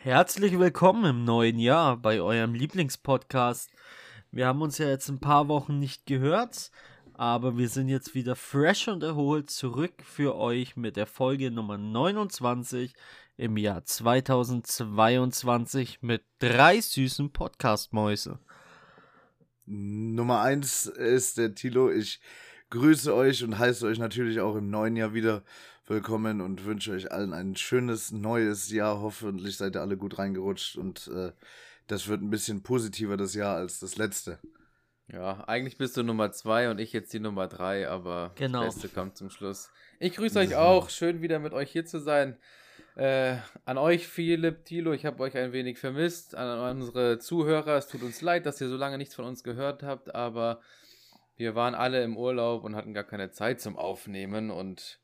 Herzlich willkommen im neuen Jahr bei eurem Lieblingspodcast. Wir haben uns ja jetzt ein paar Wochen nicht gehört, aber wir sind jetzt wieder fresh und erholt zurück für euch mit der Folge Nummer 29 im Jahr 2022 mit drei süßen Podcast-Mäuse. Nummer eins ist der Tilo. Ich grüße euch und heiße euch natürlich auch im neuen Jahr wieder willkommen und wünsche euch allen ein schönes neues Jahr. Hoffentlich seid ihr alle gut reingerutscht und äh, das wird ein bisschen positiver das Jahr als das letzte. Ja, eigentlich bist du Nummer zwei und ich jetzt die Nummer drei, aber genau. das Beste kommt zum Schluss. Ich grüße euch auch. Schön wieder mit euch hier zu sein. Äh, an euch, Philipp, Tilo, ich habe euch ein wenig vermisst. An unsere Zuhörer, es tut uns leid, dass ihr so lange nichts von uns gehört habt, aber wir waren alle im Urlaub und hatten gar keine Zeit zum Aufnehmen und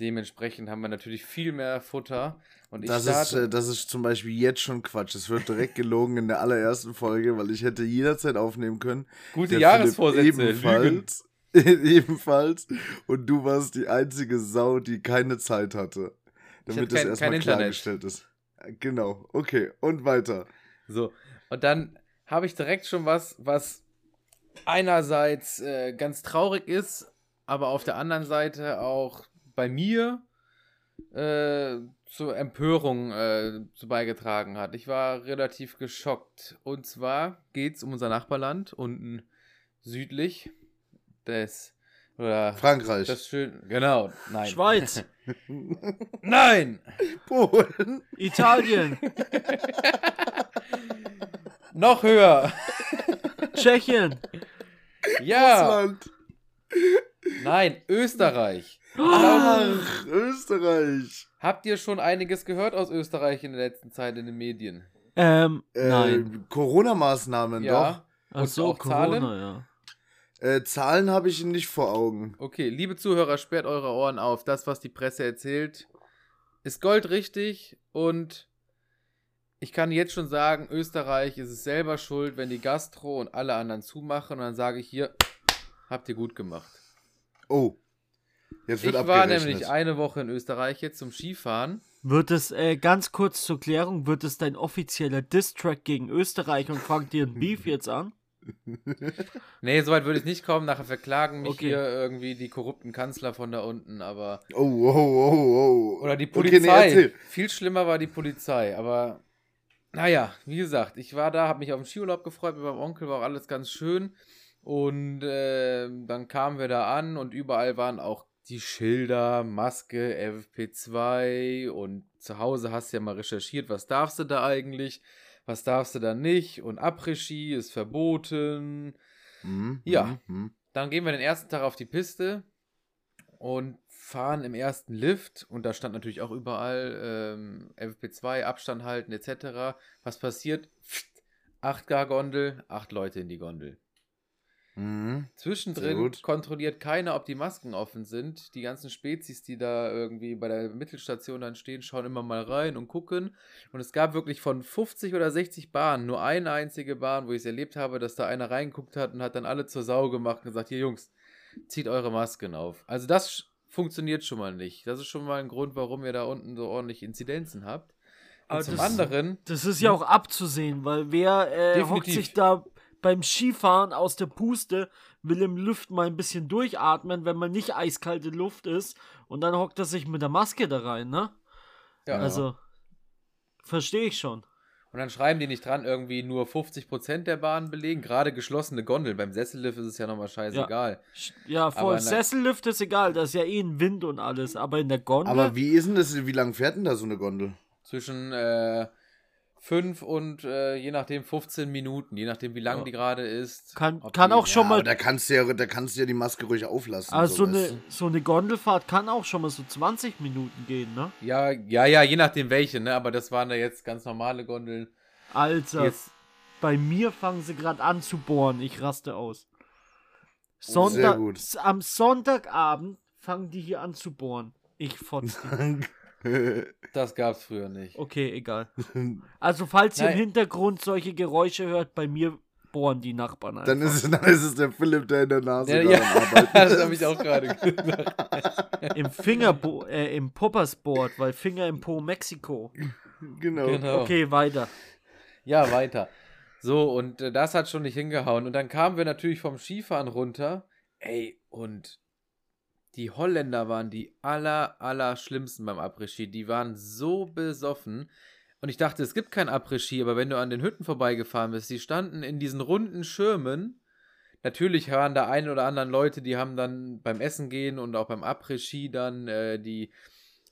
dementsprechend haben wir natürlich viel mehr Futter. Und das, ist, äh, das ist zum Beispiel jetzt schon Quatsch. Es wird direkt gelogen in der allerersten Folge, weil ich hätte jederzeit aufnehmen können. Gute Jahresvorsätze. Ebenfalls. ebenfalls. Und du warst die einzige Sau, die keine Zeit hatte. Damit das erstmal klargestellt ist. Genau. Okay. Und weiter. So. Und dann habe ich direkt schon was, was einerseits äh, ganz traurig ist, aber auf der anderen Seite auch bei mir äh, zur Empörung äh, zu beigetragen hat. Ich war relativ geschockt. Und zwar geht es um unser Nachbarland unten südlich des oder Frankreich. Das schön, genau, nein. Schweiz. nein. Polen. Italien. Noch höher. Tschechien. Ja. Russland. Nein, Österreich. Ach, Österreich. Habt ihr schon einiges gehört aus Österreich in der letzten Zeit in den Medien? Ähm, äh, nein. Corona-Maßnahmen, ja. doch. Ach so, auch Corona, Zahlen? ja. Äh, Zahlen habe ich nicht vor Augen. Okay, liebe Zuhörer, sperrt eure Ohren auf. Das, was die Presse erzählt, ist goldrichtig und ich kann jetzt schon sagen, Österreich ist es selber schuld, wenn die Gastro und alle anderen zumachen. Und dann sage ich hier, habt ihr gut gemacht. Oh. Jetzt wird ich war nämlich eine Woche in Österreich jetzt zum Skifahren. Wird es, äh, ganz kurz zur Klärung, wird es dein offizieller Diss-Track gegen Österreich und fangt dir ein Beef jetzt an? nee, soweit würde ich nicht kommen. Nachher verklagen mich okay. hier irgendwie die korrupten Kanzler von da unten, aber. Oh, oh, oh, oh. Oder die Polizei. Okay, nee, Viel schlimmer war die Polizei, aber. Naja, wie gesagt, ich war da, habe mich auf den Skiurlaub gefreut mit meinem Onkel, war auch alles ganz schön. Und äh, dann kamen wir da an und überall waren auch die Schilder, Maske, FFP2 und zu Hause hast du ja mal recherchiert, was darfst du da eigentlich, was darfst du da nicht und Après-Ski ist verboten. Mhm, ja, mhm, mhm. dann gehen wir den ersten Tag auf die Piste und fahren im ersten Lift und da stand natürlich auch überall ähm, FFP2, Abstand halten etc. Was passiert? Acht Gar-Gondel, acht Leute in die Gondel. Mhm. Zwischendrin kontrolliert keiner, ob die Masken offen sind. Die ganzen Spezies, die da irgendwie bei der Mittelstation dann stehen, schauen immer mal rein und gucken. Und es gab wirklich von 50 oder 60 Bahnen nur eine einzige Bahn, wo ich es erlebt habe, dass da einer reinguckt hat und hat dann alle zur Sau gemacht und gesagt: Hier, Jungs, zieht eure Masken auf. Also, das funktioniert schon mal nicht. Das ist schon mal ein Grund, warum ihr da unten so ordentlich Inzidenzen habt. Und Aber zum das, anderen. Das ist ja auch abzusehen, weil wer äh, hockt sich da beim Skifahren aus der Puste, will im Luft mal ein bisschen durchatmen, wenn man nicht eiskalte Luft ist. Und dann hockt er sich mit der Maske da rein, ne? Ja. Also, verstehe ich schon. Und dann schreiben die nicht dran, irgendwie nur 50% der Bahnen belegen, gerade geschlossene Gondeln. Beim Sessellift ist es ja nochmal scheißegal. Ja, ja voll. Sessellift ist egal, da ist ja eh ein Wind und alles. Aber in der Gondel. Aber wie ist denn das, wie lang fährt denn da so eine Gondel? Zwischen äh, 5 und äh, je nachdem 15 Minuten, je nachdem wie lang ja. die gerade ist. Kann, kann auch schon mal. Da kannst, du ja, da kannst du ja die Maske ruhig auflassen. Also so, eine, so eine Gondelfahrt kann auch schon mal so 20 Minuten gehen, ne? Ja, ja, ja, je nachdem welche, ne? Aber das waren da jetzt ganz normale Gondeln. Alter, jetzt. bei mir fangen sie gerade an zu bohren. Ich raste aus. Sonntag, am Sonntagabend fangen die hier an zu bohren. Ich fotze Das gab's früher nicht. Okay, egal. Also, falls ihr im Hintergrund solche Geräusche hört, bei mir bohren die Nachbarn einfach. Dann ist, es, dann ist es der Philipp, der in der Nase ja, ja. arbeitet. das habe ich auch gerade gesagt. Im Fingerbo äh, im Poppersboard, weil Finger im Po Mexiko. Genau. genau. Okay, weiter. Ja, weiter. So, und äh, das hat schon nicht hingehauen. Und dann kamen wir natürlich vom Skifahren runter. Ey, und die Holländer waren die aller, aller schlimmsten beim Après-Ski. Die waren so besoffen. Und ich dachte, es gibt kein Après-Ski, aber wenn du an den Hütten vorbeigefahren bist, die standen in diesen runden Schirmen. Natürlich waren da ein oder anderen Leute, die haben dann beim Essen gehen und auch beim Après-Ski dann äh, die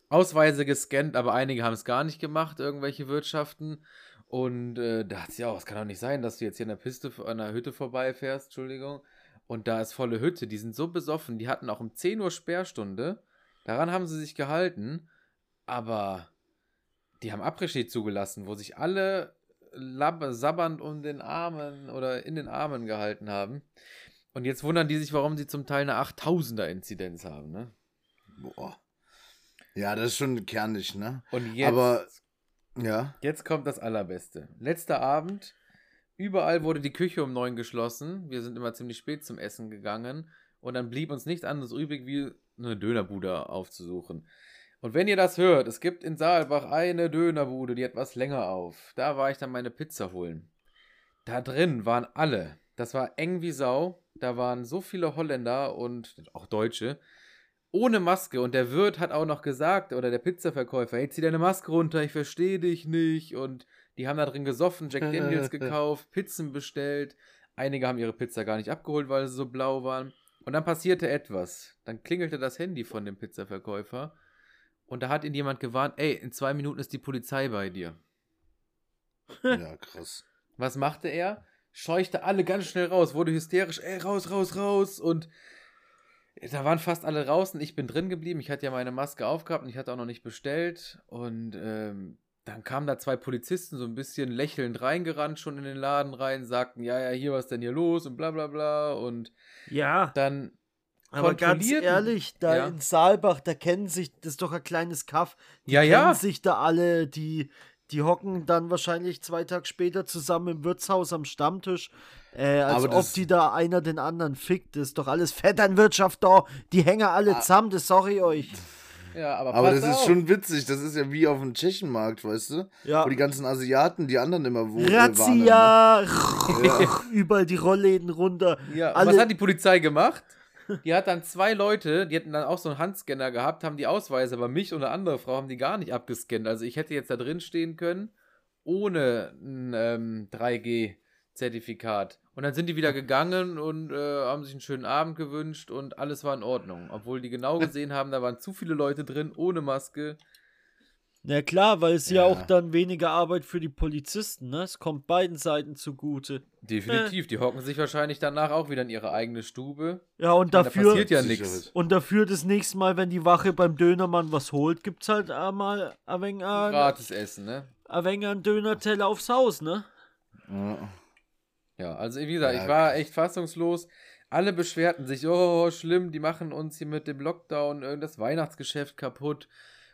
Ausweise gescannt, aber einige haben es gar nicht gemacht, irgendwelche Wirtschaften. Und äh, da es ja auch, es kann doch nicht sein, dass du jetzt hier an der Piste, an der Hütte vorbeifährst, Entschuldigung. Und da ist volle Hütte, die sind so besoffen, die hatten auch um 10 Uhr Sperrstunde. Daran haben sie sich gehalten, aber die haben Après-Ski zugelassen, wo sich alle sabbernd um den Armen oder in den Armen gehalten haben. Und jetzt wundern die sich, warum sie zum Teil eine 8000er-Inzidenz haben, ne? Boah. Ja, das ist schon kernig, ne? Und jetzt, Aber, ja. Jetzt kommt das Allerbeste. Letzter Abend, überall wurde die Küche um neun geschlossen. Wir sind immer ziemlich spät zum Essen gegangen. Und dann blieb uns nichts anderes übrig, wie eine Dönerbude aufzusuchen. Und wenn ihr das hört, es gibt in Saalbach eine Dönerbude, die etwas länger auf. Da war ich dann meine Pizza holen. Da drin waren alle. Das war eng wie Sau. Da waren so viele Holländer und auch Deutsche ohne Maske. Und der Wirt hat auch noch gesagt, oder der Pizzaverkäufer, hey, zieh deine Maske runter, ich verstehe dich nicht. Und die haben da drin gesoffen, Jack Daniels gekauft, Pizzen bestellt. Einige haben ihre Pizza gar nicht abgeholt, weil sie so blau waren. Und dann passierte etwas. Dann klingelte das Handy von dem Pizzaverkäufer. Und da hat ihn jemand gewarnt, ey, in zwei Minuten ist die Polizei bei dir. Ja, krass. Was machte er? Scheuchte alle ganz schnell raus, wurde hysterisch, ey, raus, raus, raus. Und da waren fast alle draußen. Ich bin drin geblieben. Ich hatte ja meine Maske aufgehabt und ich hatte auch noch nicht bestellt. Und ähm, dann kamen da zwei Polizisten so ein bisschen lächelnd reingerannt, schon in den Laden rein, sagten, ja, ja, hier, was denn hier los und bla bla bla. Und ja. dann aber ganz ehrlich, da ja. in Saalbach, da kennen sich, das ist doch ein kleines Kaff, die ja, kennen ja. sich da alle, die, die hocken dann wahrscheinlich zwei Tage später zusammen im Wirtshaus am Stammtisch, äh, als ob die da einer den anderen fickt. Das ist doch alles Vetternwirtschaft da, die hängen alle ah. zusammen, das sorry euch. Ja, aber, aber das auf. ist schon witzig. Das ist ja wie auf dem Tschechenmarkt, weißt du? Ja. Wo die ganzen Asiaten, die anderen immer wo Razzia! Ne? ja. Überall die Rollläden runter. Ja. Alle. Was hat die Polizei gemacht? Die hat dann zwei Leute, die hätten dann auch so einen Handscanner gehabt, haben die Ausweise, aber mich und eine andere Frau haben die gar nicht abgescannt. Also ich hätte jetzt da drin stehen können, ohne ein ähm, 3G-Zertifikat. Und dann sind die wieder gegangen und äh, haben sich einen schönen Abend gewünscht und alles war in Ordnung. Obwohl die genau gesehen haben, da waren zu viele Leute drin, ohne Maske. Na klar, weil es ja. ja. auch dann weniger Arbeit für die Polizisten, ne? Es kommt beiden Seiten zugute. Definitiv, äh. die hocken sich wahrscheinlich danach auch wieder in ihre eigene Stube. Ja, und dafür. Da passiert ja nichts. Und dafür das nächste Mal, wenn die Wache beim Dönermann was holt, gibt's halt einmal ein wenig. Ein, Gratis essen, ne? Ein wenig einen Dönerteller aufs Haus, ne? Ja. Ja, also wie gesagt, ja. ich war echt fassungslos. Alle beschwerten sich, oh, schlimm, die machen uns hier mit dem Lockdown das Weihnachtsgeschäft kaputt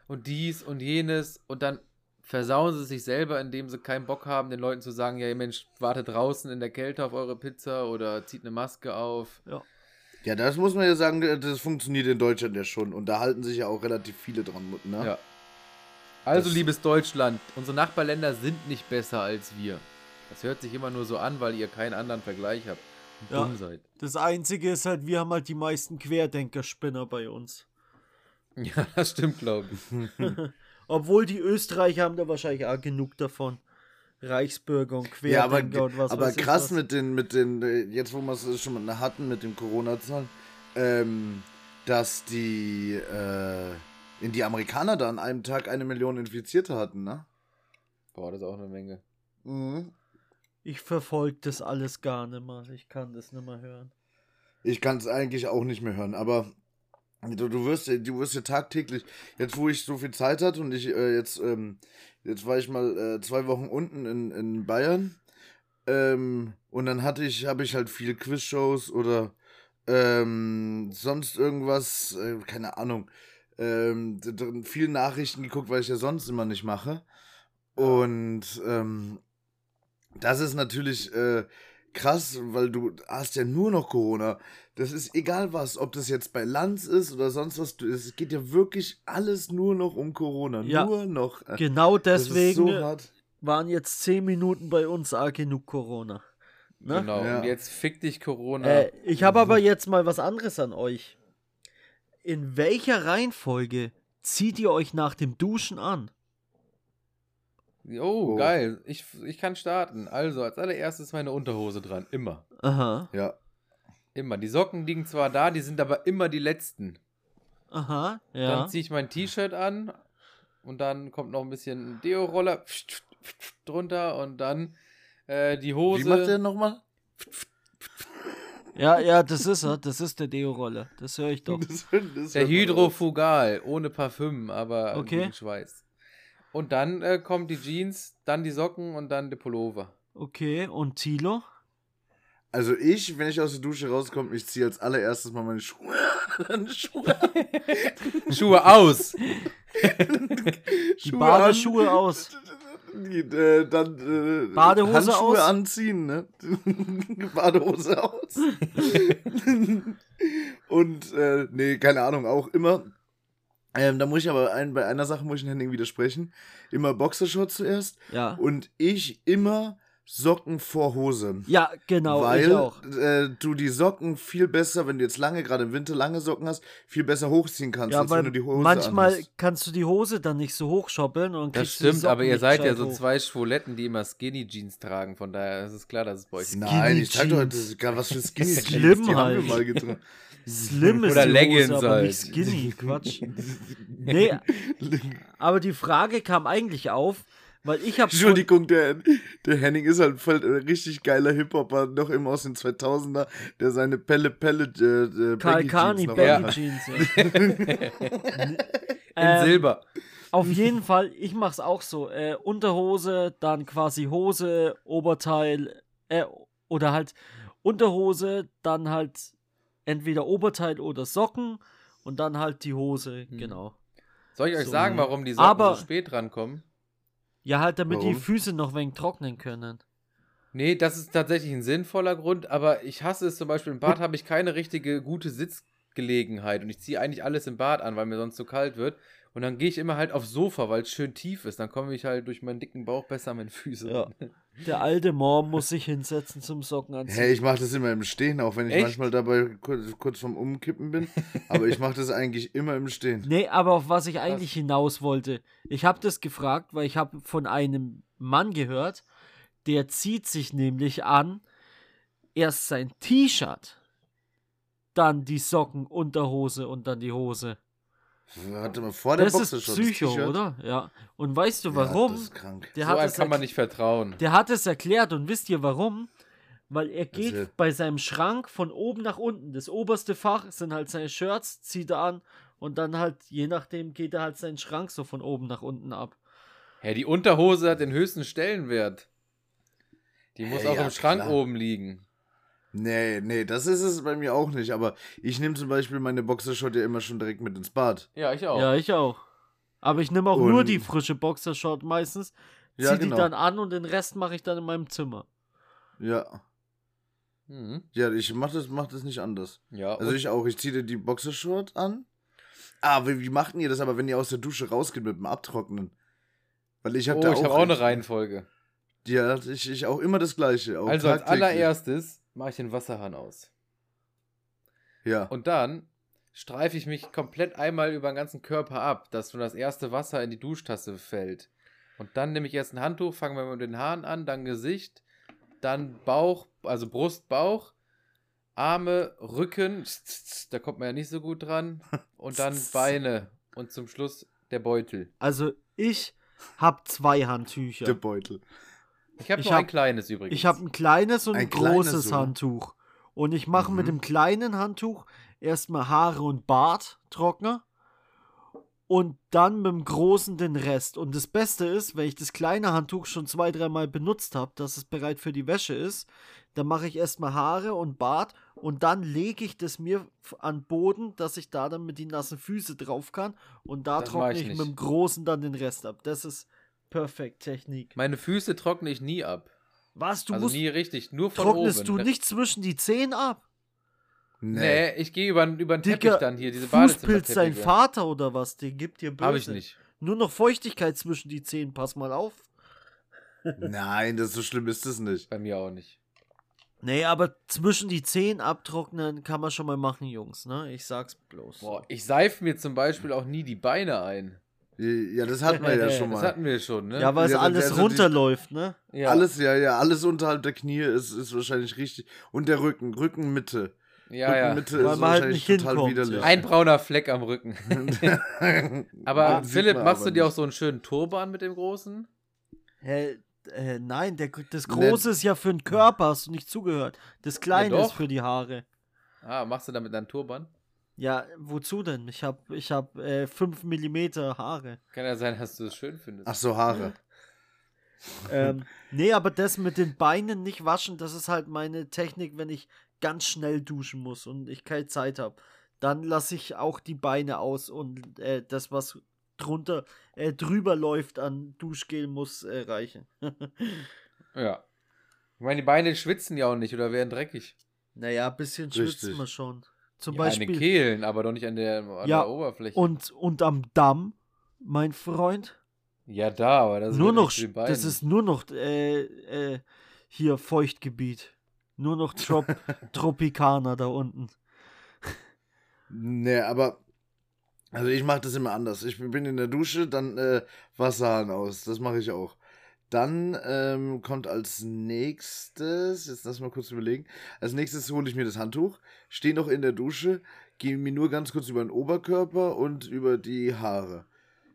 und dies und jenes und dann versauen sie sich selber, indem sie keinen Bock haben, den Leuten zu sagen, ja, Mensch, wartet draußen in der Kälte auf eure Pizza oder zieht eine Maske auf. Ja. Ja, das muss man ja sagen, das funktioniert in Deutschland ja schon und da halten sich ja auch relativ viele dran, ne? Ja. Also, das liebes Deutschland, unsere Nachbarländer sind nicht besser als wir. Das hört sich immer nur so an, weil ihr keinen anderen Vergleich habt. Und ja, dumm seid. Das Einzige ist halt, wir haben halt die meisten Querdenker-Spinner bei uns. Ja, das stimmt, glaube ich. Obwohl die Österreicher haben da wahrscheinlich auch genug davon. Reichsbürger und Querdenker ja, aber, und was Aber krass mit den, mit den, jetzt wo wir es schon mal hatten mit den Corona-Zahlen, ähm, dass die, äh, in die Amerikaner da an einem Tag eine Million Infizierte hatten, ne? Boah, das ist auch eine Menge. Mhm. Ich verfolge das alles gar nicht mehr. Ich kann das nicht mehr hören. Ich kann es eigentlich auch nicht mehr hören, aber Du, du, wirst, du wirst ja tagtäglich, jetzt wo ich so viel Zeit hatte und ich äh, jetzt, ähm, jetzt war ich mal äh, zwei Wochen unten in, in Bayern ähm, und dann hatte ich, habe ich halt viele Quizshows oder ähm, sonst irgendwas, äh, keine Ahnung, ähm, viel Nachrichten geguckt, weil ich ja sonst immer nicht mache und ähm, das ist natürlich äh, krass, weil du hast ja nur noch Corona. Das ist egal was, ob das jetzt bei Lanz ist oder sonst was. Es geht ja wirklich alles nur noch um Corona. Ja, nur noch. Genau deswegen so waren jetzt zehn Minuten bei uns auch genug Corona. Ne? Genau, ja. und jetzt fick dich Corona. Äh, ich habe aber jetzt mal was anderes an euch. In welcher Reihenfolge zieht ihr euch nach dem Duschen an? Oh, oh, geil. Ich, ich kann starten. Also, als allererstes meine Unterhose dran. Immer. Aha. Ja. Immer. Die Socken liegen zwar da, die sind aber immer die letzten. Aha, ja. Dann ziehe ich mein T-Shirt an und dann kommt noch ein bisschen Deo-Roller drunter und dann äh, die Hose. Wie macht der nochmal? Ja, ja, das ist er. Das ist der Deo-Roller. Das höre ich doch. Das, das der Hydrofugal, ohne Parfüm, aber okay. gegen Schweiß. Und dann äh, kommt die Jeans, dann die Socken und dann der Pullover. Okay, und Tilo? Also ich, wenn ich aus der Dusche rauskomme, ich ziehe als allererstes mal meine Schuhe, Schuhe, Schuhe aus. die Badeschuhe aus. Die, äh, dann äh, Badehose Handschuhe aus. anziehen, ne? Badehose aus. Und äh, nee, keine Ahnung, auch immer ähm, da muss ich aber ein, bei einer Sache muss ich Henning widersprechen. Immer Boxershorts zuerst. Ja. Und ich immer Socken vor Hose. Ja, genau. Weil äh, du die Socken viel besser, wenn du jetzt lange, gerade im Winter lange Socken hast, viel besser hochziehen kannst, ja, als wenn du die Hose Manchmal anhast. kannst du die Hose dann nicht so hochschoppeln und Das stimmt, aber ihr seid ja so hoch. zwei Schwuletten, die immer Skinny Jeans tragen, von daher ist es klar, dass es bei euch Nein, ich sag doch, das ist gar was für Skinny Jeans. Schlimm die halt. haben wir mal getragen. Slim ist Oder die Leggings Hose, aber nicht skinny, Quatsch. nee, aber die Frage kam eigentlich auf, weil ich habe Entschuldigung, der, der Henning ist halt voll ein richtig geiler Hip-Hopper, noch immer aus den 2000er, der seine Pelle Pelle äh, äh Kalkani Baggy Jeans. Ja. In ähm, Silber. Auf jeden Fall, ich mach's auch so. Äh, Unterhose, dann quasi Hose, Oberteil, äh, oder halt Unterhose, dann halt entweder Oberteil oder Socken und dann halt die Hose, hm. genau. Soll ich euch so. sagen, warum die Socken Aber, so spät rankommen? Ja, halt, damit warum? die Füße noch wenig trocknen können. Nee, das ist tatsächlich ein sinnvoller Grund, aber ich hasse es zum Beispiel, im Bad habe ich keine richtige gute Sitzgelegenheit und ich ziehe eigentlich alles im Bad an, weil mir sonst zu kalt wird. Und dann gehe ich immer halt aufs Sofa, weil es schön tief ist. Dann komme ich halt durch meinen dicken Bauch besser an meine Füße. Ja. Der alte Mom muss sich hinsetzen zum Socken anziehen. Hey, ich mache das immer im Stehen, auch wenn ich Echt? manchmal dabei kurz, kurz vorm Umkippen bin. aber ich mache das eigentlich immer im Stehen. Nee, aber auf was ich eigentlich hinaus wollte. Ich habe das gefragt, weil ich habe von einem Mann gehört, der zieht sich nämlich an, erst sein T-Shirt, dann die Socken, Unterhose und dann die Hose. Warte mal, vor der das Boxer ist Psycho, oder? Ja. Und weißt du warum? Ja, das ist krank. Der so hat einem kann man nicht vertrauen. Der hat es erklärt und wisst ihr warum? Weil er geht also, bei seinem Schrank von oben nach unten. Das oberste Fach sind halt seine Shirts, zieht er an und dann halt, je nachdem, geht er halt seinen Schrank so von oben nach unten ab. Hä, die Unterhose hat den höchsten Stellenwert. Die muss hey, auch ja, im Schrank klar. oben liegen. Nee, nee, das ist es bei mir auch nicht. Aber ich nehme zum Beispiel meine Boxershot ja immer schon direkt mit ins Bad. Ja, ich auch. Ja, ich auch. Aber ich nehme auch und nur die frische Boxershot meistens, ziehe ja, genau. die dann an und den Rest mache ich dann in meinem Zimmer. Ja. Mhm. Ja, ich mache das, mach das nicht anders. Ja. Also ich auch. Ich ziehe dir die Boxershort an. Ah, wie, wie macht ihr das aber, wenn ihr aus der Dusche rausgeht mit dem Abtrocknen? Weil ich habe oh, da ich auch, hab auch eine Reihenfolge. Ja, ich, ich auch immer das Gleiche. also als allererstes mache ich den Wasserhahn aus. Ja. Und dann streife ich mich komplett einmal über den ganzen Körper ab, dass nur das erste Wasser in die Duschtasse fällt. Und dann nehme ich erst ein Handtuch, fangen wir mit den Haaren an, dann Gesicht, dann Bauch, also Brust, Bauch, Arme, Rücken, da kommt man ja nicht so gut dran, und dann Beine und zum Schluss der Beutel. Also ich habe zwei Handtücher. Der Beutel. Ich habe nur hab, ein kleines übrigens. Ich habe ein kleines und ein, ein großes so. Handtuch. Und ich mache mhm. mit dem kleinen Handtuch erstmal Haare und Bart trockner und dann mit dem großen den Rest. Und das Beste ist, wenn ich das kleine Handtuch schon zwei, dreimal benutzt habe, dass es bereit für die Wäsche ist, dann mache ich erstmal Haare und Bart und dann lege ich das mir an Boden, dass ich da dann mit die nassen Füße drauf kann und da das trockne ich, ich mit dem großen dann den Rest ab. Das ist Perfekt Technik. Meine Füße trockne ich nie ab. Was? Du also musst. nie richtig, nur von trocknest oben. du nicht zwischen die Zehen ab? Nee, ich gehe über, über den Teppich Dicker, dann hier, diese Fußpilz dein Badezimmerteppiche. Vater oder was? Den gibt dir böse. Hab ich nicht. Nur noch Feuchtigkeit zwischen die Zehen, pass mal auf. Nein, das so schlimm ist es nicht. Bei mir auch nicht. Nee, aber zwischen die Zehen abtrocknen kann man schon mal machen, Jungs, ne? Ich sag's bloß. Boah, ich seife mir zum Beispiel auch nie die Beine ein. Ja, das hatten wir ja schon Das mal. hatten wir schon, ne? Ja, weil es Ja, alles also die- runterläuft, ne? Ja. Alles, ja, ja, alles unterhalb der Knie ist, ist wahrscheinlich richtig. Und der Rücken, Rückenmitte. ja, ja. Rückenmitte Weil ist man halt wahrscheinlich nicht total hinkommt, widerlich. ja. Ein brauner Fleck am Rücken. Aber Philipp, machst aber du dir auch so einen schönen Turban mit dem großen? Hä? Äh, nein, der, das Ne- Große ist ja für den Körper, hast du nicht zugehört. Das Kleine Ja, ist für die Haare. Ah, machst du damit einen Turban? Ja, wozu denn? Ich hab, ich hab äh, 5 mm Haare. Kann ja sein, dass du es schön findest. Ach so, Haare. ähm, nee, aber das mit den Beinen nicht waschen, das ist halt meine Technik, wenn ich ganz schnell duschen muss und ich keine Zeit habe. Dann lasse ich auch die Beine aus und äh, das, was drunter, äh, drüber läuft an Duschgel, muss äh, reichen. Ja. Ich meine, die Beine schwitzen ja auch nicht oder werden dreckig. naja, ein bisschen schwitzen Richtig. wir schon. Zum ja, an Beispiel. den Kehlen, aber doch nicht an der, an Ja, der Oberfläche. Und, und am Damm, mein Freund. ja, da, aber das ist nur ja noch, das ist nur noch äh, äh, hier Feuchtgebiet. Nur noch Trop Tropikaner da unten. Nee, aber. Also ich mache das immer anders. Ich bin in der Dusche, dann äh, Wasserhahn aus. Das mache ich auch. Dann ähm, kommt als nächstes, jetzt lass mal kurz überlegen. Als nächstes hole ich mir das Handtuch, stehe noch in der Dusche, gehe mir nur ganz kurz über den Oberkörper und über die Haare.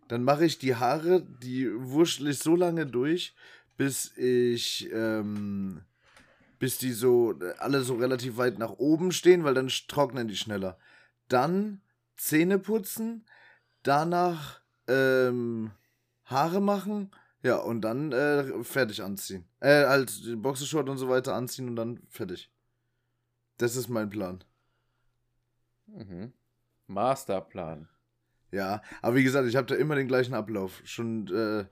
Dann mache ich die Haare, die wurschtel ich so lange durch, bis ich, ähm, bis die so, alle so relativ weit nach oben stehen, weil dann trocknen die schneller. Dann Zähne putzen, danach ähm, Haare machen, ja, und dann äh, fertig anziehen. Äh, halt die Boxershort und so weiter anziehen und dann fertig. Das ist mein Plan. Mhm. Masterplan. Ja, aber wie gesagt, ich habe da immer den gleichen Ablauf. Schon, äh,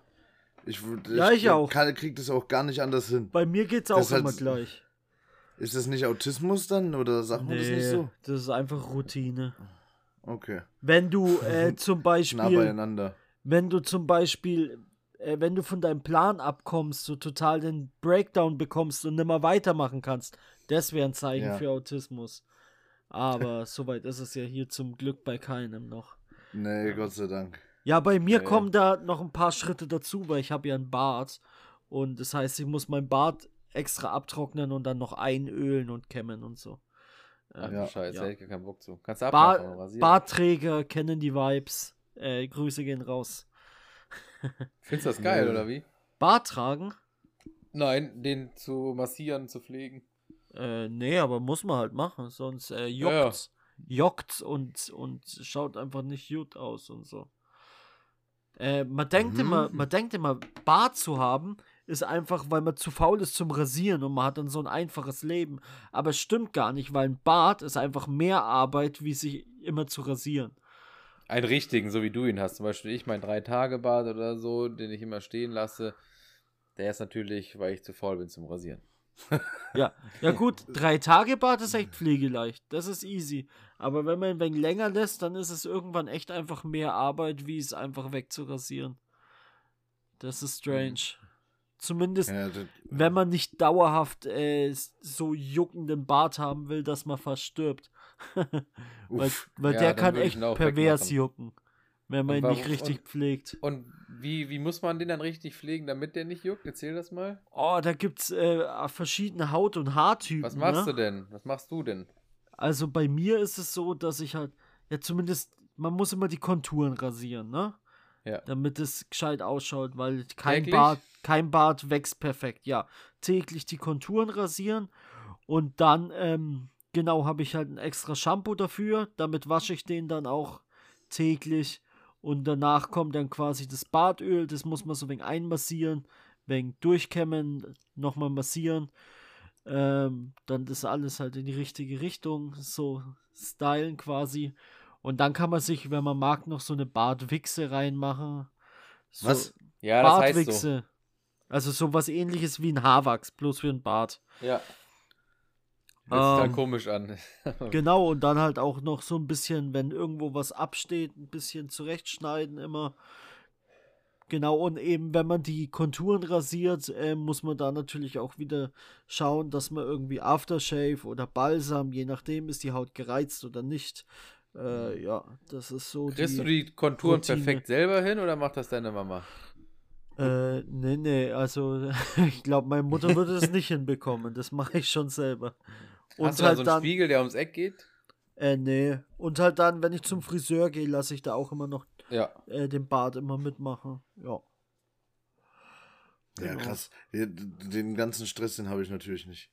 ich, würd- Ja, ich auch. Kann, krieg das auch gar nicht anders hin. Bei mir geht's auch Das ist halt- immer gleich. Ist das nicht Autismus dann oder sagt man das nicht so? das ist einfach Routine. Okay. Wenn du äh, zum Nah Beispiel, beieinander. wenn du zum Beispiel, äh, wenn du von deinem Plan abkommst, so total den Breakdown bekommst und nimmer weitermachen kannst, das wäre ein Zeichen Ja. für Autismus. Aber soweit ist es ja hier zum Glück bei keinem noch. Nee, Gott sei Dank. Ja, bei mir Nee. kommen da noch ein paar Schritte dazu, weil ich habe ja einen Bart. Und das heißt, ich muss mein Bart extra abtrocknen und dann noch einölen und kämmen und so. Ach Ähm, Ja. Scheiße, ja. hätte ich keinen Bock zu. Kannst du abmachen, Bar. Bartträger kennen die Vibes. Äh, Grüße gehen raus. Findest du das geil, oder wie? Bart tragen? Nein, den zu massieren, zu pflegen. Äh, nee, aber muss man halt machen, sonst äh, Ja, ja. juckt's. Juckt's und, und schaut einfach nicht gut aus und so. Äh, man denkt Mhm. immer, man denkt immer, Bart zu haben, ist einfach, weil man zu faul ist zum Rasieren und man hat dann so ein einfaches Leben. Aber es stimmt gar nicht, weil ein Bart ist einfach mehr Arbeit, wie sich immer zu rasieren. Einen richtigen, so wie du ihn hast. Zum Beispiel ich, mein Drei-Tage-Bad oder so, den ich immer stehen lasse. Der ist natürlich, weil ich zu faul bin zum Rasieren. Ja, ja gut, drei Tage Bart ist echt pflegeleicht. Das ist easy. Aber wenn man ihn ein wenig länger lässt, dann ist es irgendwann echt einfach mehr Arbeit, wie es einfach wegzurasieren. Das ist strange. Zumindest, Ja, das, wenn man nicht dauerhaft äh, so juckenden Bart haben will, dass man fast stirbt. weil weil Ja, der kann echt pervers wegmachen. jucken. Wenn man ihn nicht richtig und- pflegt. Und wie, wie muss man den dann richtig pflegen, damit der nicht juckt? Erzähl das mal. Oh, da gibt's äh, verschiedene Haut- und Haartypen. Was machst ne? du denn? Was machst du denn? Also bei mir ist es so, dass ich halt, ja zumindest, man muss immer die Konturen rasieren, ne? Ja. Damit es gescheit ausschaut, weil kein Täglich? Bart, kein Bart wächst perfekt. Ja, täglich die Konturen rasieren und dann, ähm, genau, habe ich halt ein extra Shampoo dafür. Damit wasche ich den dann auch täglich und danach kommt dann quasi das Bartöl. Das muss man so wegen einmassieren, wegen durchkämmen, nochmal massieren. Ähm, dann ist alles halt in die richtige Richtung, so stylen quasi. Und dann kann man sich, wenn man mag, noch so eine Bartwichse reinmachen. So Was? Ja, das heißt so. Also sowas ähnliches wie ein Haarwachs, bloß für ein Bart. Ja. Hört ähm, komisch an. genau, und dann halt auch noch so ein bisschen, wenn irgendwo was absteht, ein bisschen zurechtschneiden immer. Genau, und eben, wenn man die Konturen rasiert, äh, muss man da natürlich auch wieder schauen, dass man irgendwie Aftershave oder Balsam, je nachdem, ist die Haut gereizt oder nicht. Äh, mhm. ja, das ist so. Kriegst du die Konturen Routine. perfekt selber hin oder macht das deine Mama? Äh, nee, nee, also ich glaube, meine Mutter würde das nicht hinbekommen. Das mache ich schon selber. Und Hast du halt da so einen dann, Spiegel, der ums Eck geht? Äh, nee. Und halt dann, wenn ich zum Friseur gehe, lasse ich da auch immer noch ja. äh, den Bart immer mitmachen. Ja. Ja, genau. krass. Den ganzen Stress, den habe ich natürlich nicht.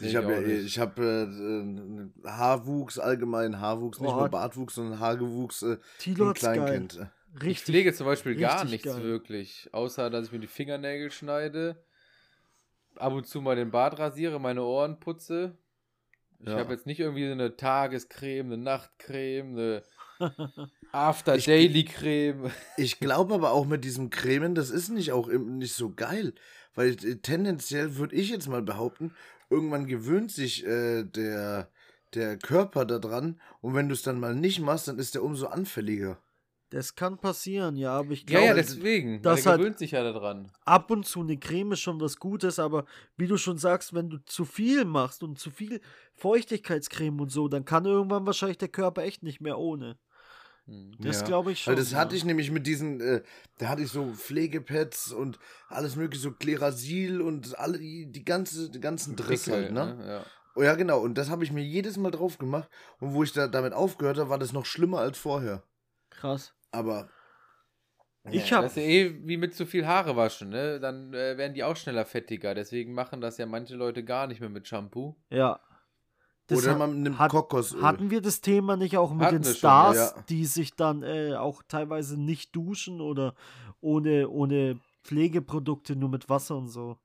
Ich habe ja, ich habe äh, Haarwuchs, allgemein Haarwuchs, nicht nur Bartwuchs, sondern Haargewuchs äh, Tilo Kleinkind. Geil. Richtig, ich pflege zum Beispiel gar nichts geil. wirklich, außer dass ich mir die Fingernägel schneide, ab und zu mal den Bart rasiere, meine Ohren putze. Ich ja. habe jetzt nicht irgendwie eine Tagescreme, eine Nachtcreme, eine After Daily Creme. Ich glaube aber auch mit diesem Cremen, das ist nicht auch nicht so geil, weil äh, tendenziell würde ich jetzt mal behaupten, irgendwann gewöhnt sich äh, der der Körper daran und wenn du es dann mal nicht machst, dann ist der umso anfälliger. Das kann passieren, ja, aber ich glaube. Ja, ja, deswegen. Das halt gewöhnt sich ja daran. Ab und zu eine Creme schon was Gutes, aber wie du schon sagst, wenn du zu viel machst und zu viel Feuchtigkeitscreme und so, dann kann irgendwann wahrscheinlich der Körper echt nicht mehr ohne. Hm. Das ja. glaube ich schon. Weil das ja. hatte ich nämlich mit diesen, äh, da hatte ich so Pflegepads und alles mögliche, so Klerasil und alle, die, die ganze, die ganzen Driss halt, ne? ne? Ja. Oh ja, genau. Und das habe ich mir jedes Mal drauf gemacht. Und wo ich da damit aufgehört habe, war das noch schlimmer als vorher. Krass. Aber. Ich habe. Das ist ja eh wie mit zu viel Haare waschen, ne? Dann äh, werden die auch schneller fettiger. Deswegen machen das ja manche Leute gar nicht mehr mit Shampoo. Ja. Das Oder man nimmt hat, Kokosöl. Hatten wir das Thema nicht auch mit hatten den Stars, schon, ja. die sich dann äh, auch teilweise nicht duschen oder ohne, ohne Pflegeprodukte, nur mit Wasser und so.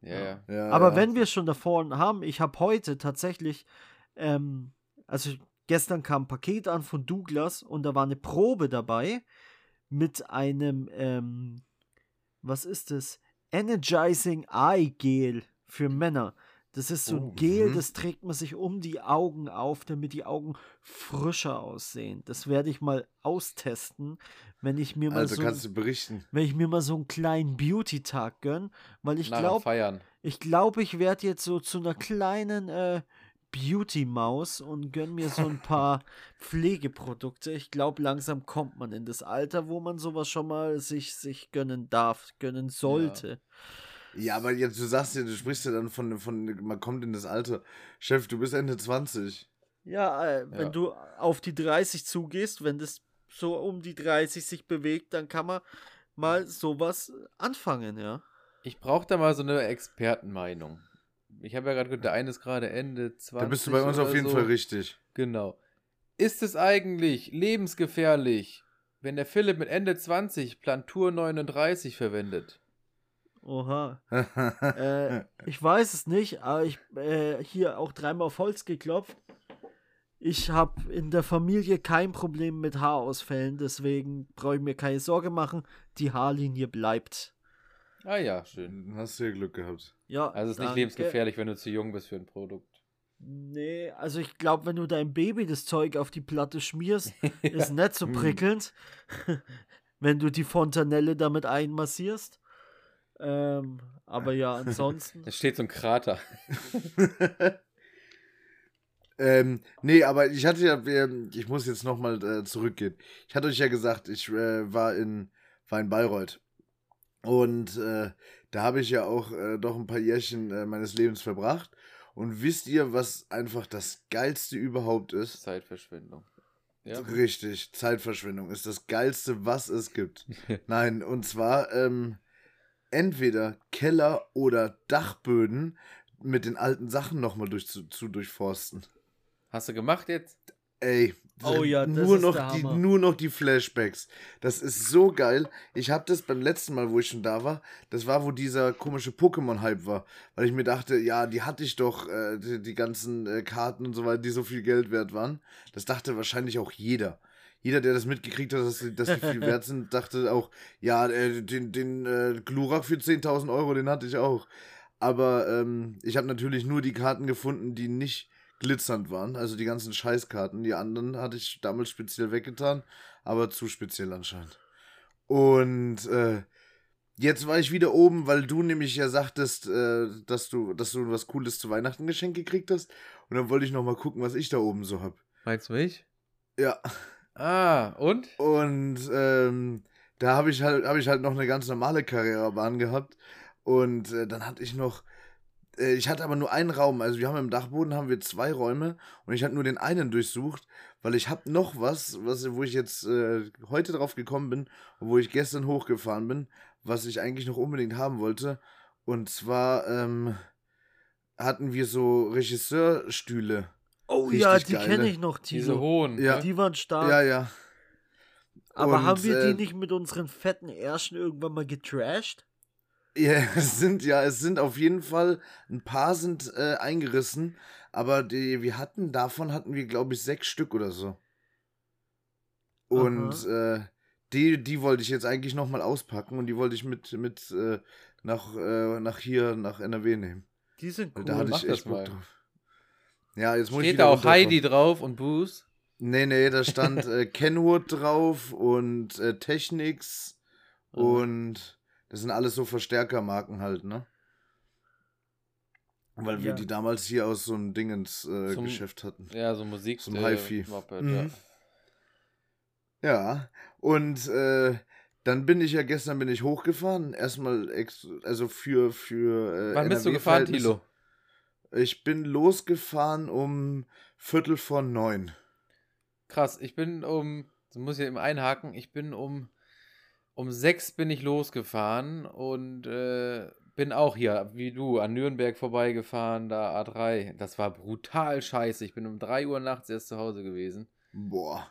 Ja, ja. ja Aber wenn wir schon davor haben, ich habe heute tatsächlich, ähm, also Gestern kam ein Paket an von Douglas und da war eine Probe dabei mit einem, ähm, was ist das? Energizing Eye Gel für Männer. Das ist so ein oh, Gel, mhm. das trägt man sich um die Augen auf, damit die Augen frischer aussehen. Das werde ich mal austesten, wenn ich mir mal also so kannst du berichten. wenn ich mir mal so einen kleinen Beauty Tag gönn, weil ich glaube ich glaube, ich werde jetzt so zu einer kleinen äh, Beauty-Maus und gönn mir so ein paar Pflegeprodukte. Ich glaube, langsam kommt man in das Alter, wo man sowas schon mal sich, sich gönnen darf, gönnen sollte. Ja. ja aber jetzt, du sagst ja, du sprichst ja dann von, von, man kommt in das Alter. Chef, du bist Ende 20. Ja, äh, wenn ja. du auf die 30 zugehst, wenn das so um die 30 sich bewegt, dann kann man mal sowas anfangen, ja. Ich brauche da mal so eine Expertenmeinung ich habe ja gerade gehört, der eine ist gerade Ende 20. Da bist du bei uns auf jeden so. Fall richtig. Genau. Ist es eigentlich lebensgefährlich, wenn der Philipp mit Ende 20 Plantur 39 verwendet? Oha. äh, ich weiß es nicht, aber ich äh, hier auch dreimal auf Holz geklopft. Ich habe in der Familie kein Problem mit Haarausfällen, deswegen brauche ich mir keine Sorge machen. Die Haarlinie bleibt. Ah ja, schön. Hast du ja Glück gehabt. Ja. Also es ist nicht lebensgefährlich, wenn du zu jung bist für ein Produkt. Nee, also ich glaube, wenn du deinem Baby das Zeug auf die Platte schmierst, ist nicht so hm. prickelnd. wenn du die Fontanelle damit einmassierst. Ähm, aber ja, ansonsten. Es steht so ein Krater. ähm, nee, aber ich hatte ja, ich muss jetzt nochmal äh, zurückgehen. Ich hatte euch ja gesagt, ich äh, war in, war in Bayreuth. Und äh, da habe ich ja auch äh, doch ein paar Jährchen äh, meines Lebens verbracht. Und wisst ihr, was einfach das Geilste überhaupt ist? Zeitverschwendung. Ja. Richtig, Zeitverschwendung ist das Geilste, was es gibt. Nein, und zwar ähm, entweder Keller oder Dachböden mit den alten Sachen nochmal durch, zu, zu durchforsten. Hast du gemacht jetzt? Ey, oh ja, nur noch die nur noch die Flashbacks. Das ist so geil. Ich habe das beim letzten Mal, wo ich schon da war, das war, wo dieser komische Pokémon Hype war, weil ich mir dachte, ja, die hatte ich doch äh, die, die, ganzen äh, Karten und so weiter, die so viel Geld wert waren. Das dachte wahrscheinlich auch jeder. jeder, der das mitgekriegt hat, dass, dass die viel wert sind, dachte auch, ja, äh, den, den äh, Glurak für 10.000 Euro, den hatte ich auch. Aber ähm, ich habe natürlich nur die Karten gefunden, die nicht glitzernd waren. Also die ganzen Scheißkarten. Die anderen hatte ich damals speziell weggetan, aber zu speziell anscheinend. Und äh, jetzt war ich wieder oben, weil du nämlich ja sagtest, äh, dass du, dass du was Cooles zu Weihnachten geschenkt gekriegt hast. Und dann wollte ich noch mal gucken, was ich da oben so hab. Meinst du mich? Ja. Ah, und? Und ähm, da habe ich halt, habe ich halt noch eine ganz normale Karrierebahn gehabt. Und äh, dann hatte ich noch, ich hatte aber nur einen Raum. Also wir haben im Dachboden haben wir zwei Räume und ich hatte nur den einen durchsucht, weil ich habe noch was, was, wo ich jetzt äh, heute drauf gekommen bin, wo ich gestern hochgefahren bin, was ich eigentlich noch unbedingt haben wollte. Und zwar ähm, hatten wir so Regisseurstühle. Oh Richtig ja, die kenne ich noch, diese, diese hohen. Ja. Die waren stark. Ja, ja. Aber Und, haben wir die äh, nicht mit unseren fetten Ärschen irgendwann mal getrashed? Ja, es sind ja, es sind auf jeden Fall ein paar sind äh, eingerissen, aber die, wir hatten davon hatten wir glaube ich sechs Stück oder so. Und äh, die, die wollte ich jetzt eigentlich noch mal auspacken und die wollte ich mit mit äh, nach äh, nach hier nach NRW nehmen. Die sind cool. Da hatte ich echt Bock drauf. Ja, jetzt muss Steht ich da auch Heidi drauf und Boost? Nee, nee, da stand äh, Kenwood drauf und äh, Technics mhm. und das sind alles so Verstärkermarken halt, ne? Weil wir ja. die damals hier aus so einem Dingens äh, hatten. Ja, so Musik. Zum Hi-Fi. Mhm. Ja. ja, und äh, dann bin ich ja gestern bin ich hochgefahren. Erstmal, also für. für äh, Wann bist du gefahren, Tilo? Ich bin losgefahren um Viertel vor neun. Krass, ich bin um, das muss ich eben einhaken, ich bin um, um sechs bin ich losgefahren und äh, bin auch hier, wie du, an Nürnberg vorbeigefahren, da A3. Das war brutal scheiße. Ich bin um drei Uhr nachts erst zu Hause gewesen. Boah.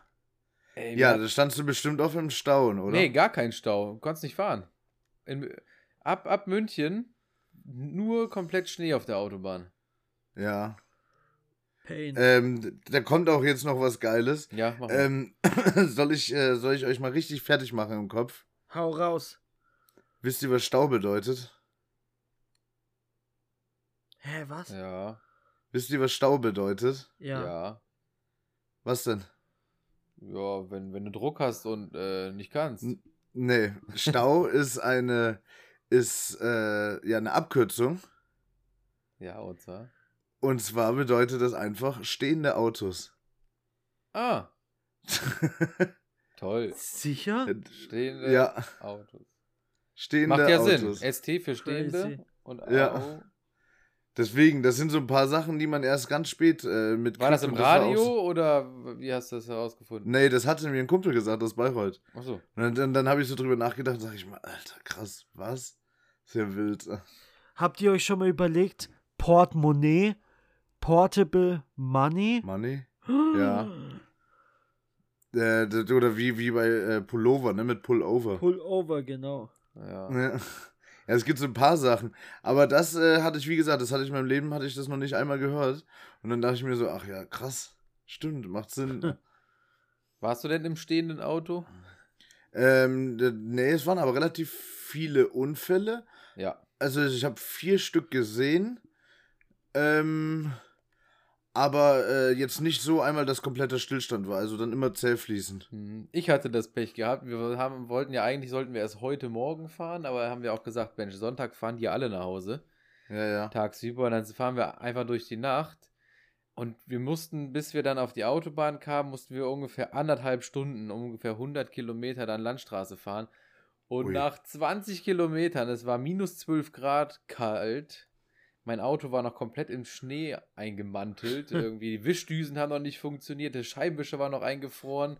Ey, ja, da standst du bestimmt auf im Stau, oder? Nee, gar kein Stau. Du konntest nicht fahren. In, ab, ab München nur komplett Schnee auf der Autobahn. Ja. Pain. Ähm, da kommt auch jetzt noch was Geiles. Ja, mach mal. Ähm, soll, ich, äh, soll ich euch mal richtig fertig machen im Kopf? Hau raus. Wisst ihr, was Stau bedeutet? Hä, was? Ja. Wisst ihr, was Stau bedeutet? Ja. ja. Was denn? Ja, wenn, wenn du Druck hast und äh, nicht kannst. N nee, Stau ist eine ist äh, ja eine Abkürzung. Ja, und zwar. Und zwar bedeutet das einfach stehende Autos. Ah. Toll. Sicher? Stehende ja. Autos. Stehende Macht ja Autos. Sinn. ST für stehende Crazy. und AO. Ja. Deswegen, das sind so ein paar Sachen, die man erst ganz spät äh, mit. War das im Radio war oder wie hast du das herausgefunden? Nee, das hatte mir ein Kumpel gesagt aus Bayreuth. Achso. Und dann, dann, dann habe ich so drüber nachgedacht, sag ich mal, Alter, krass, was? Sehr wild. Habt ihr euch schon mal überlegt, Portemonnaie Portable Money. Money? Ja. Äh, oder wie, wie bei äh, Pullover, ne? Mit Pullover. Pullover, genau. Ja. ja. ja. es gibt so ein paar Sachen. Aber das äh, hatte ich, wie gesagt, das hatte ich in meinem Leben, hatte ich das noch nicht einmal gehört. Und dann dachte ich mir so, ach ja, krass. Stimmt, macht Sinn. Warst du denn im stehenden Auto? Ähm, nee, es waren aber relativ viele Unfälle. Ja. Also ich habe vier Stück gesehen. Ähm, aber äh, jetzt nicht so einmal, dass kompletter Stillstand war, also dann immer zäh fließend. Hm, ich hatte das Pech gehabt. Wir haben, wollten ja eigentlich, sollten wir erst heute Morgen fahren, aber haben wir auch gesagt, Mensch, Sonntag fahren die alle nach Hause. Ja, ja. Tagsüber und dann fahren wir einfach durch die Nacht. Und wir mussten, bis wir dann auf die Autobahn kamen, mussten wir ungefähr anderthalb Stunden, ungefähr 100 Kilometer dann Landstraße fahren. Und Ui. nach 20 Kilometern, es war minus 12 Grad kalt, mein Auto war noch komplett im Schnee eingemantelt. Irgendwie die Wischdüsen haben noch nicht funktioniert. Der Scheibenwischer war noch eingefroren.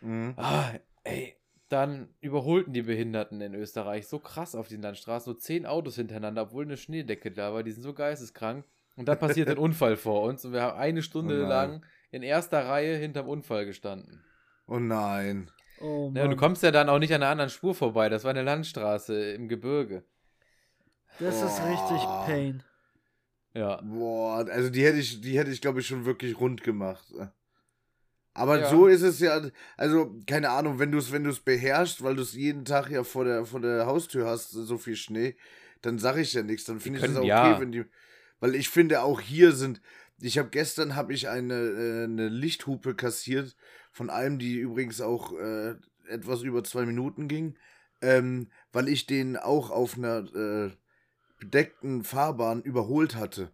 Mhm. Ah, ey. Dann überholten die Behinderten in Österreich so krass auf den Landstraßen. So zehn Autos hintereinander, obwohl eine Schneedecke da war. Die sind so geisteskrank. Und dann passiert ein Unfall vor uns. Und wir haben eine Stunde oh lang in erster Reihe hinterm Unfall gestanden. Oh nein. Oh ja, du kommst ja dann auch nicht an einer anderen Spur vorbei. Das war eine Landstraße im Gebirge. Das Boah. ist richtig Pain. Ja. Boah, also die hätte ich, die hätte ich, glaube ich, schon wirklich rund gemacht. Aber Ja. so ist es ja, also keine Ahnung, wenn du es wenn du's beherrschst, weil du es jeden Tag ja vor der, vor der Haustür hast, so viel Schnee, dann sage ich ja nichts. Dann finde ich können- auch okay, ja. wenn die, weil ich finde auch hier sind, ich habe gestern habe ich eine, äh, eine Lichthupe kassiert von einem, die übrigens auch äh, etwas über zwei Minuten ging, ähm, weil ich den auch auf einer äh, bedeckten Fahrbahn überholt hatte.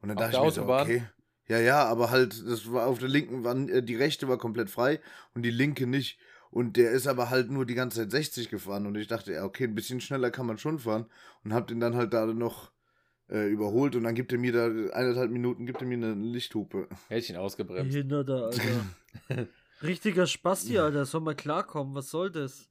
Und dann Auf dachte der ich mir so, Autobahn? okay. Ja, ja, aber halt, das war auf der linken, war, äh, die rechte war komplett frei und die linke nicht. Und der ist aber halt nur die ganze Zeit 60 gefahren und ich dachte, ja, okay, ein bisschen schneller kann man schon fahren und hab den dann halt da noch äh, überholt und dann gibt er mir da eineinhalb Minuten, gibt er mir eine Lichthupe. Hätte ich ihn ausgebremst. Behinderter, Alter. Richtiger Spasti, Alter. Soll mal klarkommen. Was soll das?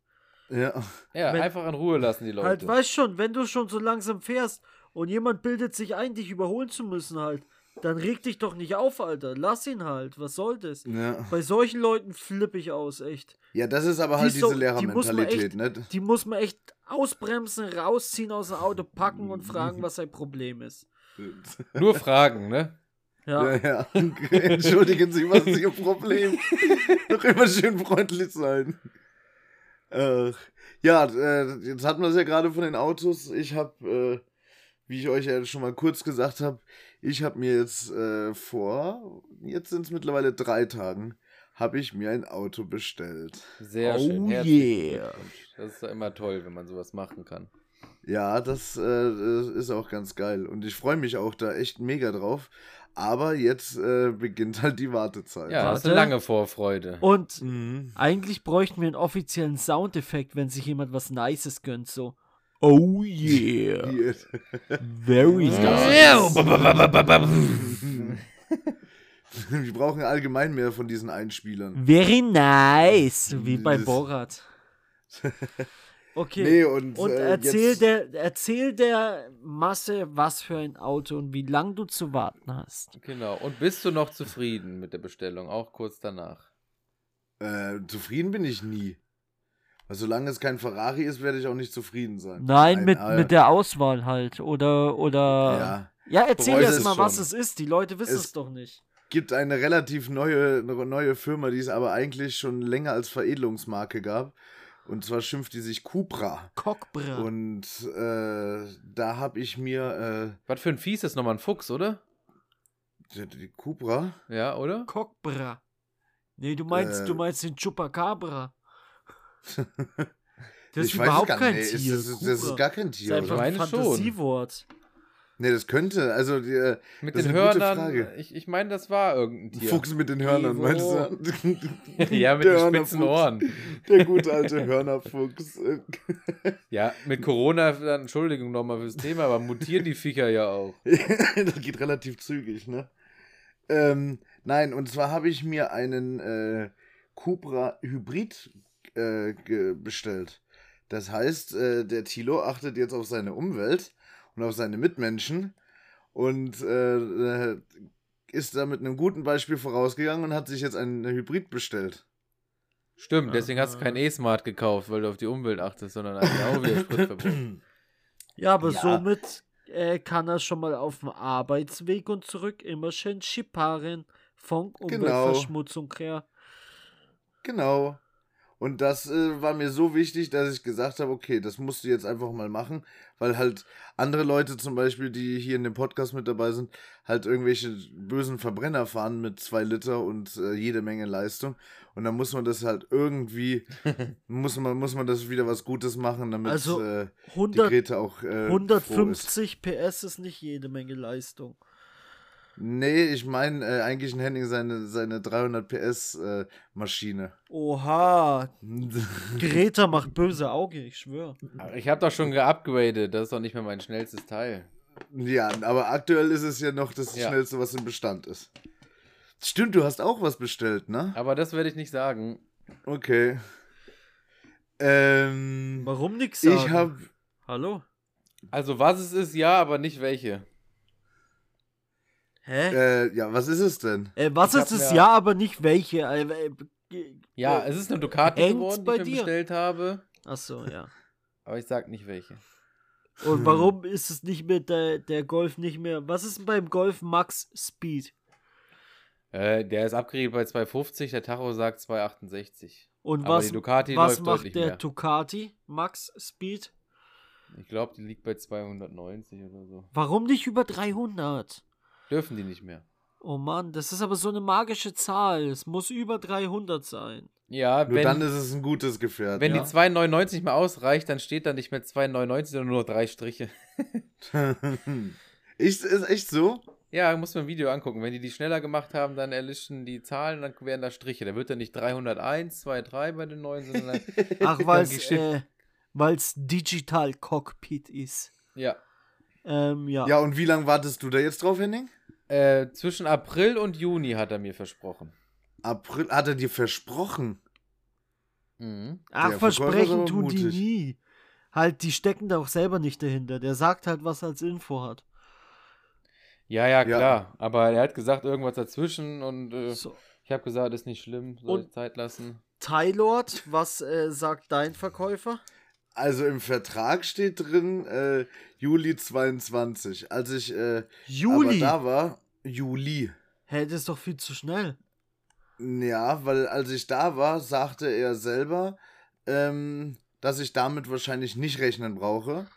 Ja, Ja, Wenn- einfach in Ruhe lassen die Leute. Halt, weißt schon, wenn du schon so langsam fährst und jemand bildet sich ein, dich überholen zu müssen, halt, dann reg dich doch nicht auf, Alter. Lass ihn halt. Was soll das? ja. Bei solchen Leuten flippe ich aus, echt. Ja, das ist aber Die halt ist diese so- die Lehrermentalität, ne? Die muss man echt ausbremsen, rausziehen aus dem Auto, packen und fragen, was sein Problem ist. Nur Fragen, ne? Ja. Ja, ja. Entschuldigen Sie, was ist Ihr Problem? Doch immer schön freundlich sein. Ach. Ja, äh, jetzt hatten wir es ja gerade von den Autos. Ich habe, äh, wie ich euch ja schon mal kurz gesagt habe, ich habe mir jetzt äh, vor, jetzt sind es mittlerweile drei Tagen, habe ich mir ein Auto bestellt. Sehr Oh schön. Herzlichen yeah. Das ist ja immer toll, wenn man sowas machen kann. Ja, das äh, ist auch ganz geil. Und ich freue mich auch da echt mega drauf. Aber jetzt äh, beginnt halt die Wartezeit. Ja, das ist eine Warte. lange Vorfreude. Und Mhm. eigentlich bräuchten wir einen offiziellen Soundeffekt, wenn sich jemand was Nices gönnt, so. Oh yeah. Hier. Very nice. Wir brauchen allgemein mehr von diesen Einspielern. Very nice. Wie bei Borat. Okay. Nee, und, Und äh, erzähl, jetzt- der, erzähl der Masse, was für ein Auto und wie lang du zu warten hast. Genau. Und bist du noch zufrieden mit der Bestellung? Auch kurz danach. Äh, zufrieden bin ich nie. Weil solange es kein Ferrari ist, werde ich auch nicht zufrieden sein. Nein, mit, äh, mit der Auswahl halt. Oder, oder. Ja. Ja, erzähl erst es mal, was es ist. Die Leute wissen es, Es- doch nicht. Gibt eine relativ neue, neue Firma, die es aber eigentlich schon länger als Veredelungsmarke gab. Und zwar schimpft die sich Cupra. Cockbra. Und äh, da habe ich mir Was für ein Fies ist nochmal ein Fuchs, oder? äh, die, die Cupra. Ja, oder? Cockbra. Nee, du meinst, Äh. du meinst den Chupacabra. Das ist ich weiß es überhaupt gar kein nicht. Nee, Tier. Ist, das, ist, das ist Cobra. gar kein Das ist Tier. einfach ein meine schon. Nee, das könnte. Also die, äh, Mit den Hörnern. Ich, ich meine, das war irgendein Tier. Fuchs mit den Hörnern, Ivo. meinst du? ja, mit Der den spitzen. Ohren. Der gute alte Hörnerfuchs. Ja, mit Corona, dann, Entschuldigung nochmal fürs Thema, aber mutieren die Viecher ja auch. das geht relativ zügig, ne? Ähm, nein, und zwar habe ich mir einen äh, Cupra Hybrid äh, bestellt. Das heißt, äh, der Tilo achtet jetzt auf seine Umwelt und auf seine Mitmenschen und äh, äh, ist da mit einem guten Beispiel vorausgegangen und hat sich jetzt einen Hybrid bestellt. Stimmt, deswegen hast du kein E-Smart gekauft, weil du auf die Umwelt achtest, sondern auch wieder Spritverbrauch. Ja, aber Ja. somit äh, kann er schon mal auf dem Arbeitsweg und zurück immer schön schipparen von Genau. Umweltverschmutzung her. Genau. Und das äh, war mir so wichtig, dass ich gesagt habe, okay, das musst du jetzt einfach mal machen, weil halt andere Leute zum Beispiel, die hier in dem Podcast mit dabei sind, halt irgendwelche bösen Verbrenner fahren mit zwei Liter und äh, jede Menge Leistung. Und dann muss man das halt irgendwie, muss man, muss man das wieder was Gutes machen, damit Also, äh, die 100, Grete auch äh, froh ist. 150 PS ist nicht jede Menge Leistung. Nee, ich meine äh, eigentlich ein Henning seine, seine 300 PS äh, Maschine. Oha, Greta macht böse Auge, ich schwöre. Ich habe doch schon geupgradet, das ist doch nicht mehr mein schnellstes Teil. Ja, aber aktuell ist es ja noch das Ja. schnellste, was im Bestand ist. Stimmt, du hast auch was bestellt, ne? Aber das werde ich nicht sagen. Okay. Ähm, Warum nix sagen? ich hab, Hallo? Also was es ist, ja, aber nicht welche. Hä? äh, ja, was ist es denn? Äh, was ich ist es ja, aber nicht welche? Äh, äh, Ja, äh, es ist eine Ducati geworden, die bei ich dir? bestellt habe. Achso, ja. Aber ich sag nicht welche. Und warum ist es nicht mehr der, der Golf nicht mehr? Was ist denn beim Golf Max Speed? Äh, der ist abgeriegelt bei 250, der Tacho sagt 268. Und was, was macht der mehr. Ducati Max Speed? Ich glaube, die liegt bei 290 oder so. Warum nicht über 300? Dürfen die nicht mehr. Oh Mann, das ist aber so eine magische Zahl. Es muss über 300 sein. Ja, nur wenn, dann ist es ein gutes Gefährt. Wenn ja? die 2,99 mehr ausreicht, dann steht da nicht mehr 2,99, sondern nur drei Striche. ist, ist echt so? Ja, muss man ein Video angucken. Wenn die die schneller gemacht haben, dann erlischen die Zahlen, dann werden da Striche. Da wird dann nicht 301, 2, 3 bei den neuen, sondern Ach, weil es äh, Digital Cockpit ist. Ja. Ähm, ja. Ja, und wie lange wartest du da jetzt drauf, Henning? Äh, zwischen April und Juni hat er mir versprochen. April hat er dir versprochen? Mhm. Ach, Der versprechen tun die nie. Halt, die stecken da auch selber nicht dahinter. Der sagt halt, was er als Info hat. Ja, ja, klar. Ja. Aber er hat gesagt, irgendwas dazwischen und äh, so. ich habe gesagt, ist nicht schlimm, soll und Zeit lassen. Tylord, was äh, sagt dein Verkäufer? Also im Vertrag steht drin äh, Juli 22. Als ich äh, Juli. da war, Juli. Hä, das ist doch viel zu schnell. Ja, weil als ich da war, sagte er selber, ähm, dass ich damit wahrscheinlich nicht rechnen brauche.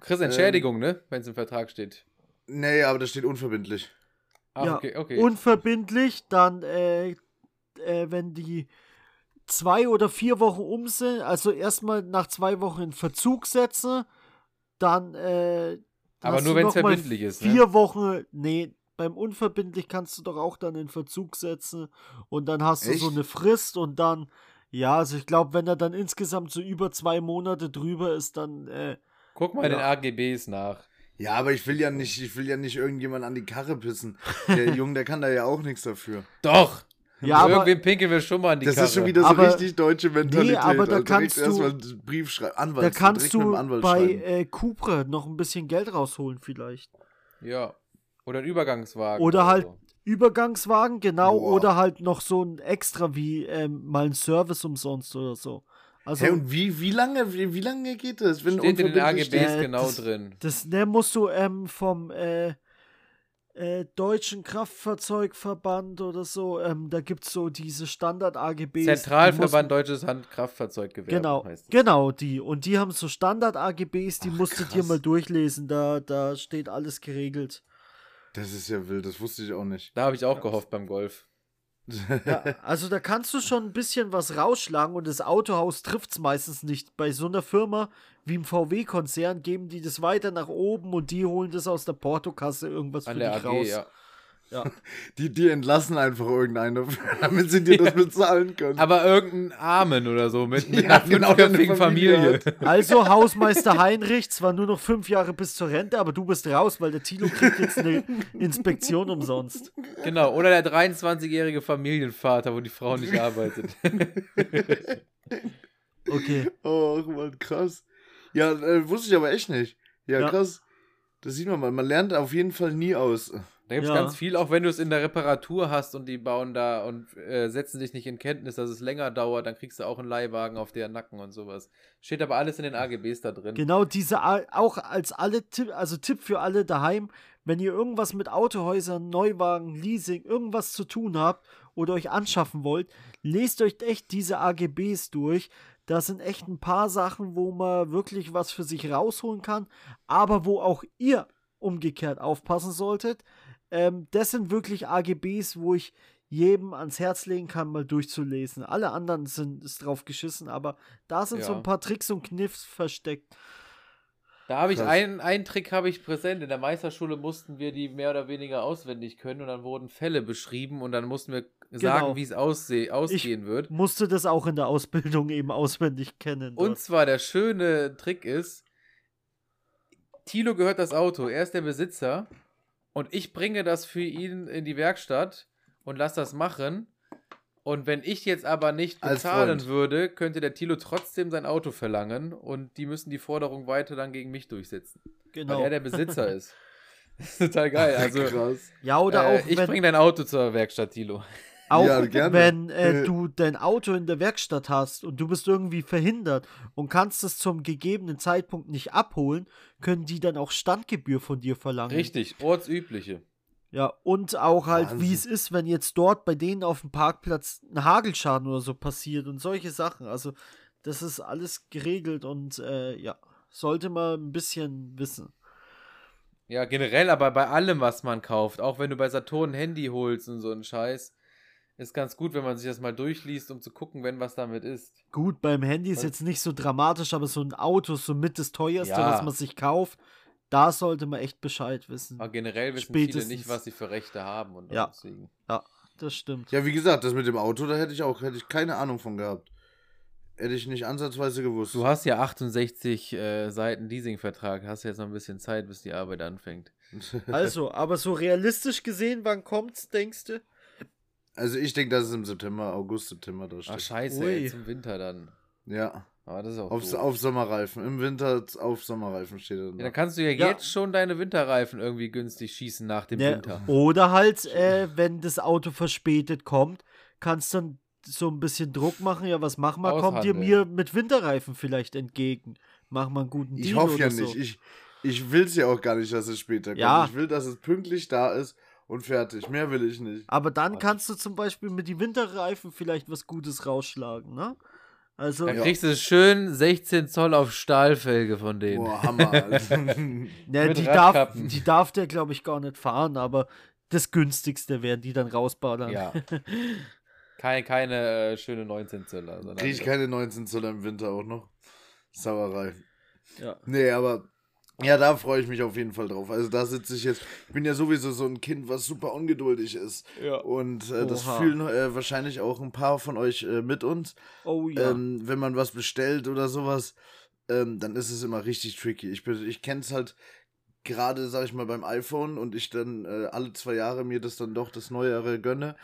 Chris, Entschädigung, ähm, ne? Wenn es im Vertrag steht. Nee, aber das steht unverbindlich. Ah, ja, okay, okay. Unverbindlich, dann, äh, äh, wenn die zwei oder vier Wochen um sind, also erstmal nach zwei Wochen in Verzug setzen, dann, äh, aber nur wenn es verbindlich ist. Ne? Vier ne? Wochen, nee, beim unverbindlich kannst du doch auch dann in Verzug setzen und dann hast du Echt? so eine Frist und dann, ja, also ich glaube, wenn er dann insgesamt so über zwei Monate drüber ist, dann, äh, Guck mal ja. den AGBs nach. Ja, aber ich will ja nicht, ich will ja nicht irgendjemand an die Karre pissen. Der Junge, der kann da ja auch nichts dafür. Doch! Ja, aber Irgendwem pinkeln wir schon mal an die das Karre. ist schon wieder so aber, richtig deutsche Mentalität. Nee, aber da also kannst du erstmal einen Brief schreiben, Anwalt, da kannst du bei äh, Cupra noch ein bisschen Geld rausholen vielleicht. Ja, oder ein Übergangswagen. Oder, oder halt so. Übergangswagen, genau, Boah. oder halt noch so ein extra wie ähm, mal ein Service umsonst oder so. Also, hey, und wie, wie, lange, wie, wie lange geht das? Wenn steht in den AGBs äh, genau das, drin. Das ne, musst du ähm, vom äh, äh, Deutschen Kraftfahrzeugverband oder so, ähm, da gibt es so diese Standard-AGBs. Zentralverband die Deutsches Handkraftfahrzeuggewerbe. Genau, genau die. Und die haben so Standard-AGBs, die Ach, musst du dir mal durchlesen. Da, da steht alles geregelt. Das ist ja wild, das wusste ich auch nicht. Da habe ich auch gehofft beim Golf. Ja, also da kannst du schon ein bisschen was rausschlagen und das Autohaus trifft es meistens nicht. Bei so einer Firma wie im VW-Konzern geben die das weiter nach oben und die holen das aus der Portokasse irgendwas An für dich AG, raus. Ja. Ja. Die, die entlassen einfach irgendeine, damit sie dir das bezahlen können. Aber irgendeinen Armen oder so mit, mit ja, einer genau, fünfköpfigen Familie. Familie. Also Hausmeister Heinrich, zwar nur noch fünf Jahre bis zur Rente, aber du bist raus, weil der Tilo kriegt jetzt eine Inspektion umsonst. Genau, oder der 23-jährige Familienvater, wo die Frau nicht arbeitet. okay. Oh, Mann, krass. Ja, äh, wusste ich aber echt nicht. Ja, ja, krass. Das sieht man mal. Man lernt auf jeden Fall nie aus. Da gibt es ja. ganz viel, auch wenn du es in der Reparatur hast und die bauen da und äh, setzen dich nicht in Kenntnis, dass es länger dauert, dann kriegst du auch einen Leihwagen auf deren Nacken und sowas. Steht aber alles in den AGBs da drin. Genau, diese auch als alle Tipp, also Tipp für alle daheim, wenn ihr irgendwas mit Autohäusern, Neuwagen, Leasing, irgendwas zu tun habt oder euch anschaffen wollt, lest euch echt diese AGBs durch. Da sind echt ein paar Sachen, wo man wirklich was für sich rausholen kann, aber wo auch ihr umgekehrt aufpassen solltet. Ähm, das sind wirklich AGBs, wo ich jedem ans Herz legen kann, mal durchzulesen. Alle anderen sind ist drauf geschissen, aber da sind ja. so ein paar Tricks und Kniffs versteckt. Da habe ich einen, einen Trick habe ich präsent. In der Meisterschule mussten wir die mehr oder weniger auswendig können und dann wurden Fälle beschrieben und dann mussten wir sagen, genau. wie es aussehen ich wird. Musste das auch in der Ausbildung eben auswendig kennen. Dort. Und zwar der schöne Trick ist, Tilo gehört das Auto, er ist der Besitzer und ich bringe das für ihn in die Werkstatt und lasse das machen. Und wenn ich jetzt aber nicht bezahlen würde, könnte der Tilo trotzdem sein Auto verlangen und die müssen die Forderung weiter dann gegen mich durchsetzen. Genau. Weil er der Besitzer ist. Das ist total geil. Also, Krass. Ja, oder äh, auch. Ich bringe dein Auto zur Werkstatt, Tilo. Auch ja, wenn äh, du dein Auto in der Werkstatt hast und du bist irgendwie verhindert und kannst es zum gegebenen Zeitpunkt nicht abholen, können die dann auch Standgebühr von dir verlangen. Richtig, ortsübliche. Ja, und auch halt, wie es ist, wenn jetzt dort bei denen auf dem Parkplatz ein Hagelschaden oder so passiert und solche Sachen. Also, das ist alles geregelt und äh, ja, sollte man ein bisschen wissen. Ja, generell, aber bei allem, was man kauft, auch wenn du bei Saturn ein Handy holst und so einen Scheiß, ist ganz gut, wenn man sich das mal durchliest, um zu gucken, wenn was damit ist. Gut, beim Handy ist jetzt nicht so dramatisch, aber so ein Auto ist so mit das teuerste, ja. was man sich kauft. Da sollte man echt Bescheid wissen. Aber generell wissen Spätestens. viele nicht, was sie für Rechte haben und ja. deswegen. Ja, das stimmt. Ja, wie gesagt, das mit dem Auto, da hätte ich auch hätte ich keine Ahnung von gehabt. Hätte ich nicht ansatzweise gewusst. Du hast ja 68 äh, Seiten Leasingvertrag, hast jetzt noch ein bisschen Zeit, bis die Arbeit anfängt. Also, aber so realistisch gesehen, wann kommt's, denkst du? Also ich denke, dass es im September, August, September da steht. Ach scheiße, ey, zum Winter dann. Ja. Aber das ist auch auf, auf Sommerreifen. Im Winter auf Sommerreifen steht dann. Ja, dann kannst du ja, ja, jetzt schon deine Winterreifen irgendwie günstig schießen nach dem ja, Winter. Oder halt, äh, wenn das Auto verspätet kommt, kannst du dann so ein bisschen Druck machen. Ja, was machen wir? Kommt ihr mir mit Winterreifen vielleicht entgegen? Machen wir einen guten Deal Ich hoffe ja nicht. So. Ich, ich will es ja auch gar nicht, dass es später kommt. Ja. Ich will, dass es pünktlich da ist und fertig. Mehr will ich nicht. Aber dann kannst du zum Beispiel mit die Winterreifen vielleicht was Gutes rausschlagen, ne? Also, dann kriegst du schön 16 Zoll auf Stahlfelge von denen. Boah, Hammer. ja, die, darf, die darf der, glaube ich, gar nicht fahren, aber das günstigste werden die dann rausballern. Ja. Keine, keine äh, schöne 19 Zöller. Krieg ich keine 19 Zöller im Winter auch noch? Sauerei. Ja. Nee, aber ja, da freue ich mich auf jeden Fall drauf. Also da sitze ich jetzt. Ich bin ja sowieso so ein Kind, was super ungeduldig ist. Ja. Und äh, das fühlen äh, wahrscheinlich auch ein paar von euch äh, mit uns. Oh ja. Ähm, wenn man was bestellt oder sowas, ähm, dann ist es immer richtig tricky. Ich, ich kenne es halt gerade, sag ich mal, beim iPhone und ich dann äh, alle zwei Jahre mir das dann doch das Neuere gönne.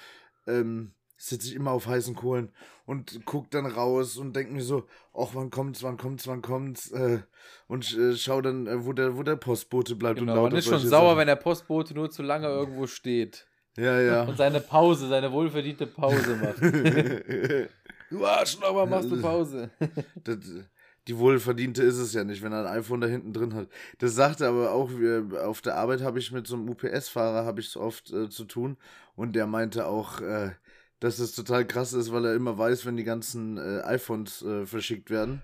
Ähm, sitze ich immer auf heißen Kohlen und guck dann raus und denke mir so, ach, wann kommt's, wann kommt's, wann kommt's, äh, und äh, schau dann, äh, wo, der, wo der Postbote bleibt genau, und Man ist schon sauer, Sachen. wenn der Postbote nur zu lange irgendwo steht. Ja, ja. Und seine Pause, seine wohlverdiente Pause macht. du Arschloch, aber machst du Pause. das, die wohlverdiente ist es ja nicht, wenn er ein iPhone da hinten drin hat. Das sagte aber auch, auf der Arbeit habe ich mit so einem UPS-Fahrer habe ich so oft äh, zu tun und der meinte auch, äh, dass es total krass ist, weil er immer weiß, wenn die ganzen äh, iPhones äh, verschickt werden,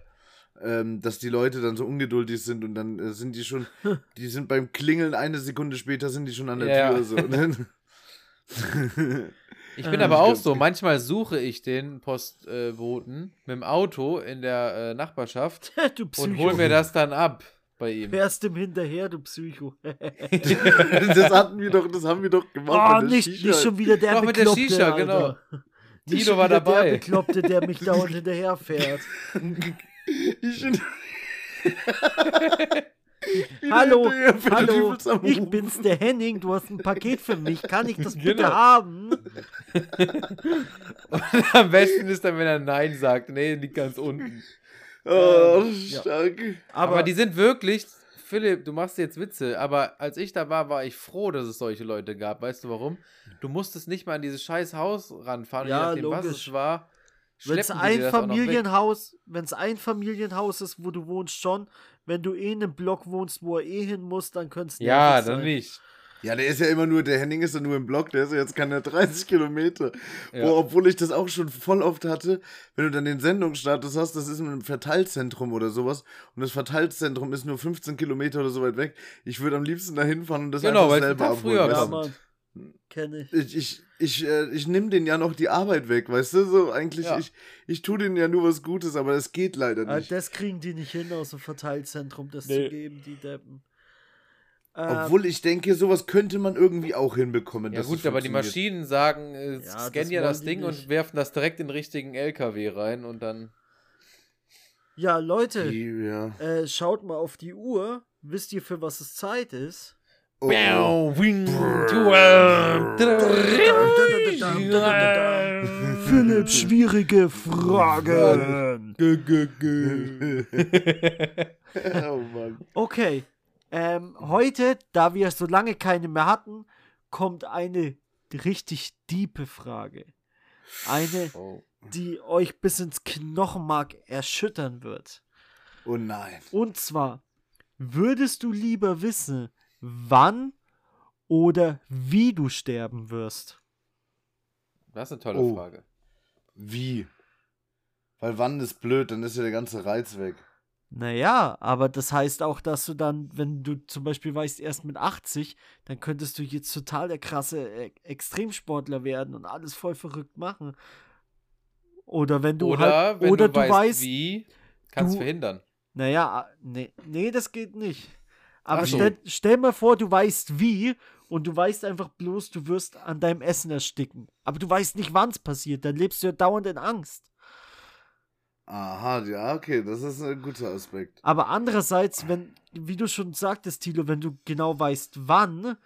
ähm, dass die Leute dann so ungeduldig sind und dann äh, sind die schon, die sind beim Klingeln eine Sekunde später sind die schon an der ja. Tür. So. ich bin aber auch so, manchmal suche ich den Postboten mit dem Auto in der äh, Nachbarschaft und hol mir das dann ab bei ihm. Fährst dem hinterher, du Psycho. das hatten wir doch, das haben wir doch gemacht. Oh, nicht, nicht schon wieder der Doch, mit der Shisha, Alter. genau. Tino war dabei. Der Bekloppte, der mich dauernd hinterher fährt. ich hallo, hallo, ich bin's, der Henning, du hast ein Paket für mich, kann ich das bitte genau. haben? am besten ist dann, wenn er Nein sagt, nee, liegt ganz unten. Oh, ähm, stark. Ja. Aber, aber, die sind wirklich, Philipp, du machst jetzt Witze, aber als ich da war, war ich froh, dass es solche Leute gab. Weißt du warum? Du musstest nicht mal an dieses scheiß Haus ranfahren, ja, nachdem, was es war. Wenn es ein Familienhaus, wenn es ein Familienhaus ist, wo du wohnst, schon. Wenn du eh in einem Block wohnst, wo er eh hin muss, dann könntest du Ja, dann sein. nicht. Ja, der ist ja immer nur, der Henning ist ja nur im Block, der ist ja jetzt keine 30 Kilometer. Ja. Obwohl ich das auch schon voll oft hatte, wenn du dann den Sendungsstatus hast, das ist in einem Verteilzentrum oder sowas und das Verteilzentrum ist nur 15 Kilometer oder so weit weg. Ich würde am liebsten da hinfahren und das genau, einfach selber abholen. Früher ja, Mann. Kenne ich. Ich, ich, ich, äh, ich nehme denen ja noch die Arbeit weg, weißt du? So, eigentlich, ja. ich, ich tue denen ja nur was Gutes, aber es geht leider nicht. das kriegen die nicht hin, aus dem Verteilzentrum das nee. zu geben, die Deppen. Obwohl ich denke, sowas könnte man irgendwie auch hinbekommen. Ja gut, aber die Maschinen sagen, äh, ja, scannen ja das Ding und werfen das direkt in den richtigen LKW rein und dann... Ja, Leute, die, ja. Äh, schaut mal auf die Uhr. Wisst ihr, für was es Zeit ist? Oh. Philipp, schwierige Fragen. oh Mann. Okay, ähm, heute, da wir so lange keine mehr hatten, kommt eine richtig diepe Frage. Eine, oh. die euch bis ins Knochenmark erschüttern wird. Oh nein. Und zwar, würdest du lieber wissen, wann oder wie du sterben wirst? Das ist eine tolle oh. Frage. Wie? Weil wann ist blöd, dann ist ja der ganze Reiz weg. Naja, aber das heißt auch, dass du dann, wenn du zum Beispiel weißt, erst mit 80, dann könntest du jetzt total der krasse e-, Extremsportler werden und alles voll verrückt machen. Oder wenn du oder halt, wenn oder du, weißt, weißt, wie, kannst du verhindern. Naja, nee, nee, das geht nicht. Aber so. stell, stell mal vor, du weißt wie und du weißt einfach bloß, du wirst an deinem Essen ersticken. Aber du weißt nicht, wann es passiert. Dann lebst du ja dauernd in Angst. Aha, ja, okay, das ist ein guter Aspekt. Aber andererseits, wenn, wie du schon sagtest, Tilo, wenn du genau weißt, wann,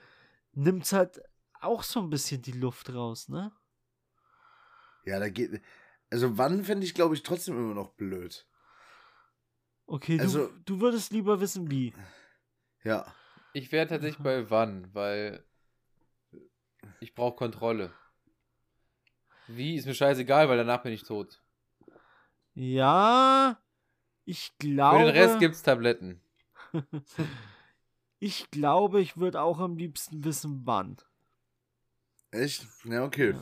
nimmt es halt auch so ein bisschen die Luft raus, ne? Ja, da geht. Also, wann fände ich, glaube ich, trotzdem immer noch blöd. Okay, also, du, du würdest lieber wissen, wie. Ja. Ich wäre tatsächlich bei wann, weil ich brauche Kontrolle. Wie ist mir scheißegal, weil danach bin ich tot. Ja, ich glaube. Für den Rest gibt's Tabletten. ich glaube, ich würde auch am liebsten wissen, wann. Echt? Ja, okay.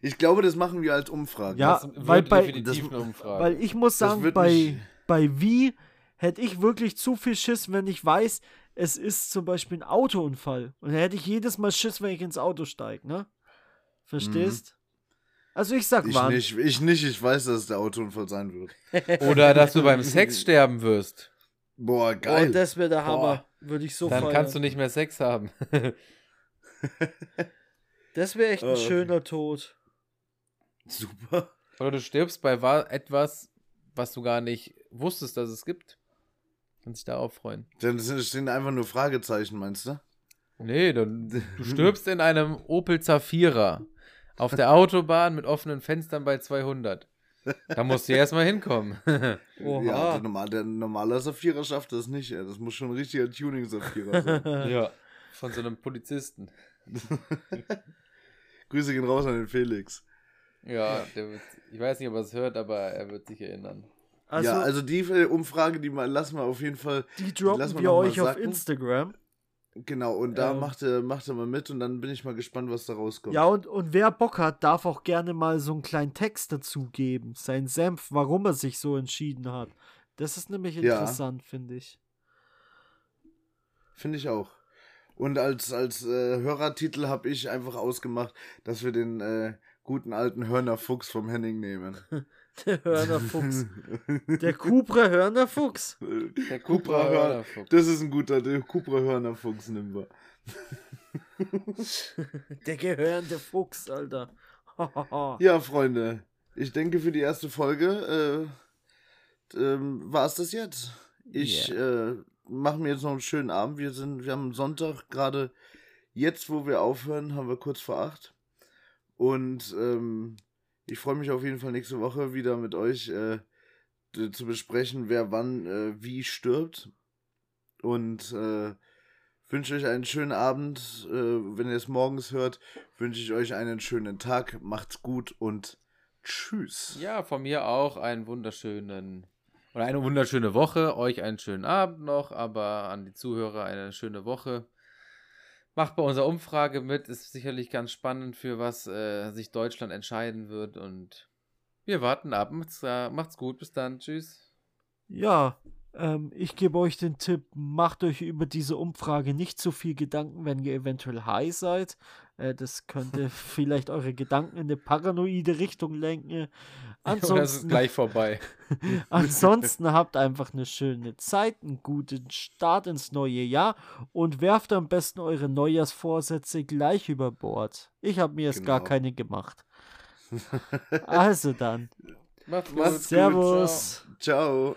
Ich glaube, das machen wir als Umfrage. Ja, weil bei, das, Umfrage. weil ich muss sagen, bei, bei wie hätte ich wirklich zu viel Schiss, wenn ich weiß, es ist zum Beispiel ein Autounfall. Und dann hätte ich jedes Mal Schiss, wenn ich ins Auto steige, ne? Verstehst? Also ich sag ich wann. Nicht, ich nicht, ich weiß, dass es der Autounfall sein wird. Oder dass du beim Sex sterben wirst. Boah, geil. Oh, das wäre der Hammer. Würde ich so Dann feiern. kannst du nicht mehr Sex haben. das wäre echt ein oh, schöner Tod. Super. Oder du stirbst bei etwas, was du gar nicht wusstest, dass es gibt. Und sich darauf freuen. Dann stehen einfach nur Fragezeichen, meinst du? Nee, dann, du stirbst in einem Opel Zafira. Auf der Autobahn mit offenen Fenstern bei 200. Da musst du erstmal hinkommen. Oha. Ja, der, normal, der normale Saphira schafft das nicht. Ey. Das muss schon ein richtiger Tuning-Saphira sein. ja, von so einem Polizisten. Grüße gehen raus an den Felix. Ja, wird, ich weiß nicht, ob er es hört, aber er wird sich erinnern. Also, ja, also die Umfrage, die mal, lassen wir auf jeden Fall. Die droppen wir euch auf Instagram. Genau, und da ähm, macht, er, macht er mal mit und dann bin ich mal gespannt, was da rauskommt. Ja, und, und wer Bock hat, darf auch gerne mal so einen kleinen Text dazu geben. Sein Senf, warum er sich so entschieden hat. Das ist nämlich interessant, ja. finde ich. Finde ich auch. Und als, als äh, Hörertitel habe ich einfach ausgemacht, dass wir den äh, guten alten Hörner Fuchs vom Henning nehmen. Der Hörnerfuchs. Der Cupra Hörnerfuchs. Der Cupra Hörnerfuchs. Das ist ein guter, der Cupra Hörnerfuchs nehmen wir. der gehörende Fuchs, Alter. ja, Freunde. Ich denke, für die erste Folge äh, ähm, war es das jetzt. Ich yeah. äh, mache mir jetzt noch einen schönen Abend. Wir sind, wir haben Sonntag gerade jetzt, wo wir aufhören, haben wir kurz vor acht. Und ähm, ich freue mich auf jeden Fall nächste Woche wieder mit euch äh, zu besprechen, wer wann äh, wie stirbt. Und äh, wünsche euch einen schönen Abend. Äh, wenn ihr es morgens hört, wünsche ich euch einen schönen Tag. Macht's gut und tschüss. Ja, von mir auch einen wunderschönen oder eine wunderschöne Woche. Euch einen schönen Abend noch, aber an die Zuhörer eine schöne Woche. Macht bei unserer Umfrage mit, ist sicherlich ganz spannend, für was äh, sich Deutschland entscheiden wird. Und wir warten ab. Macht's, äh, macht's gut, bis dann. Tschüss. Ja, ähm, ich gebe euch den Tipp, macht euch über diese Umfrage nicht so viel Gedanken, wenn ihr eventuell high seid. Äh, das könnte vielleicht eure Gedanken in eine paranoide Richtung lenken. Ansonsten, das ist gleich vorbei. ansonsten habt einfach eine schöne Zeit, einen guten Start ins neue Jahr und werft am besten eure Neujahrsvorsätze gleich über Bord. Ich habe mir jetzt genau. gar keine gemacht. Also dann. Macht's gut. Servus. Ciao. Ciao.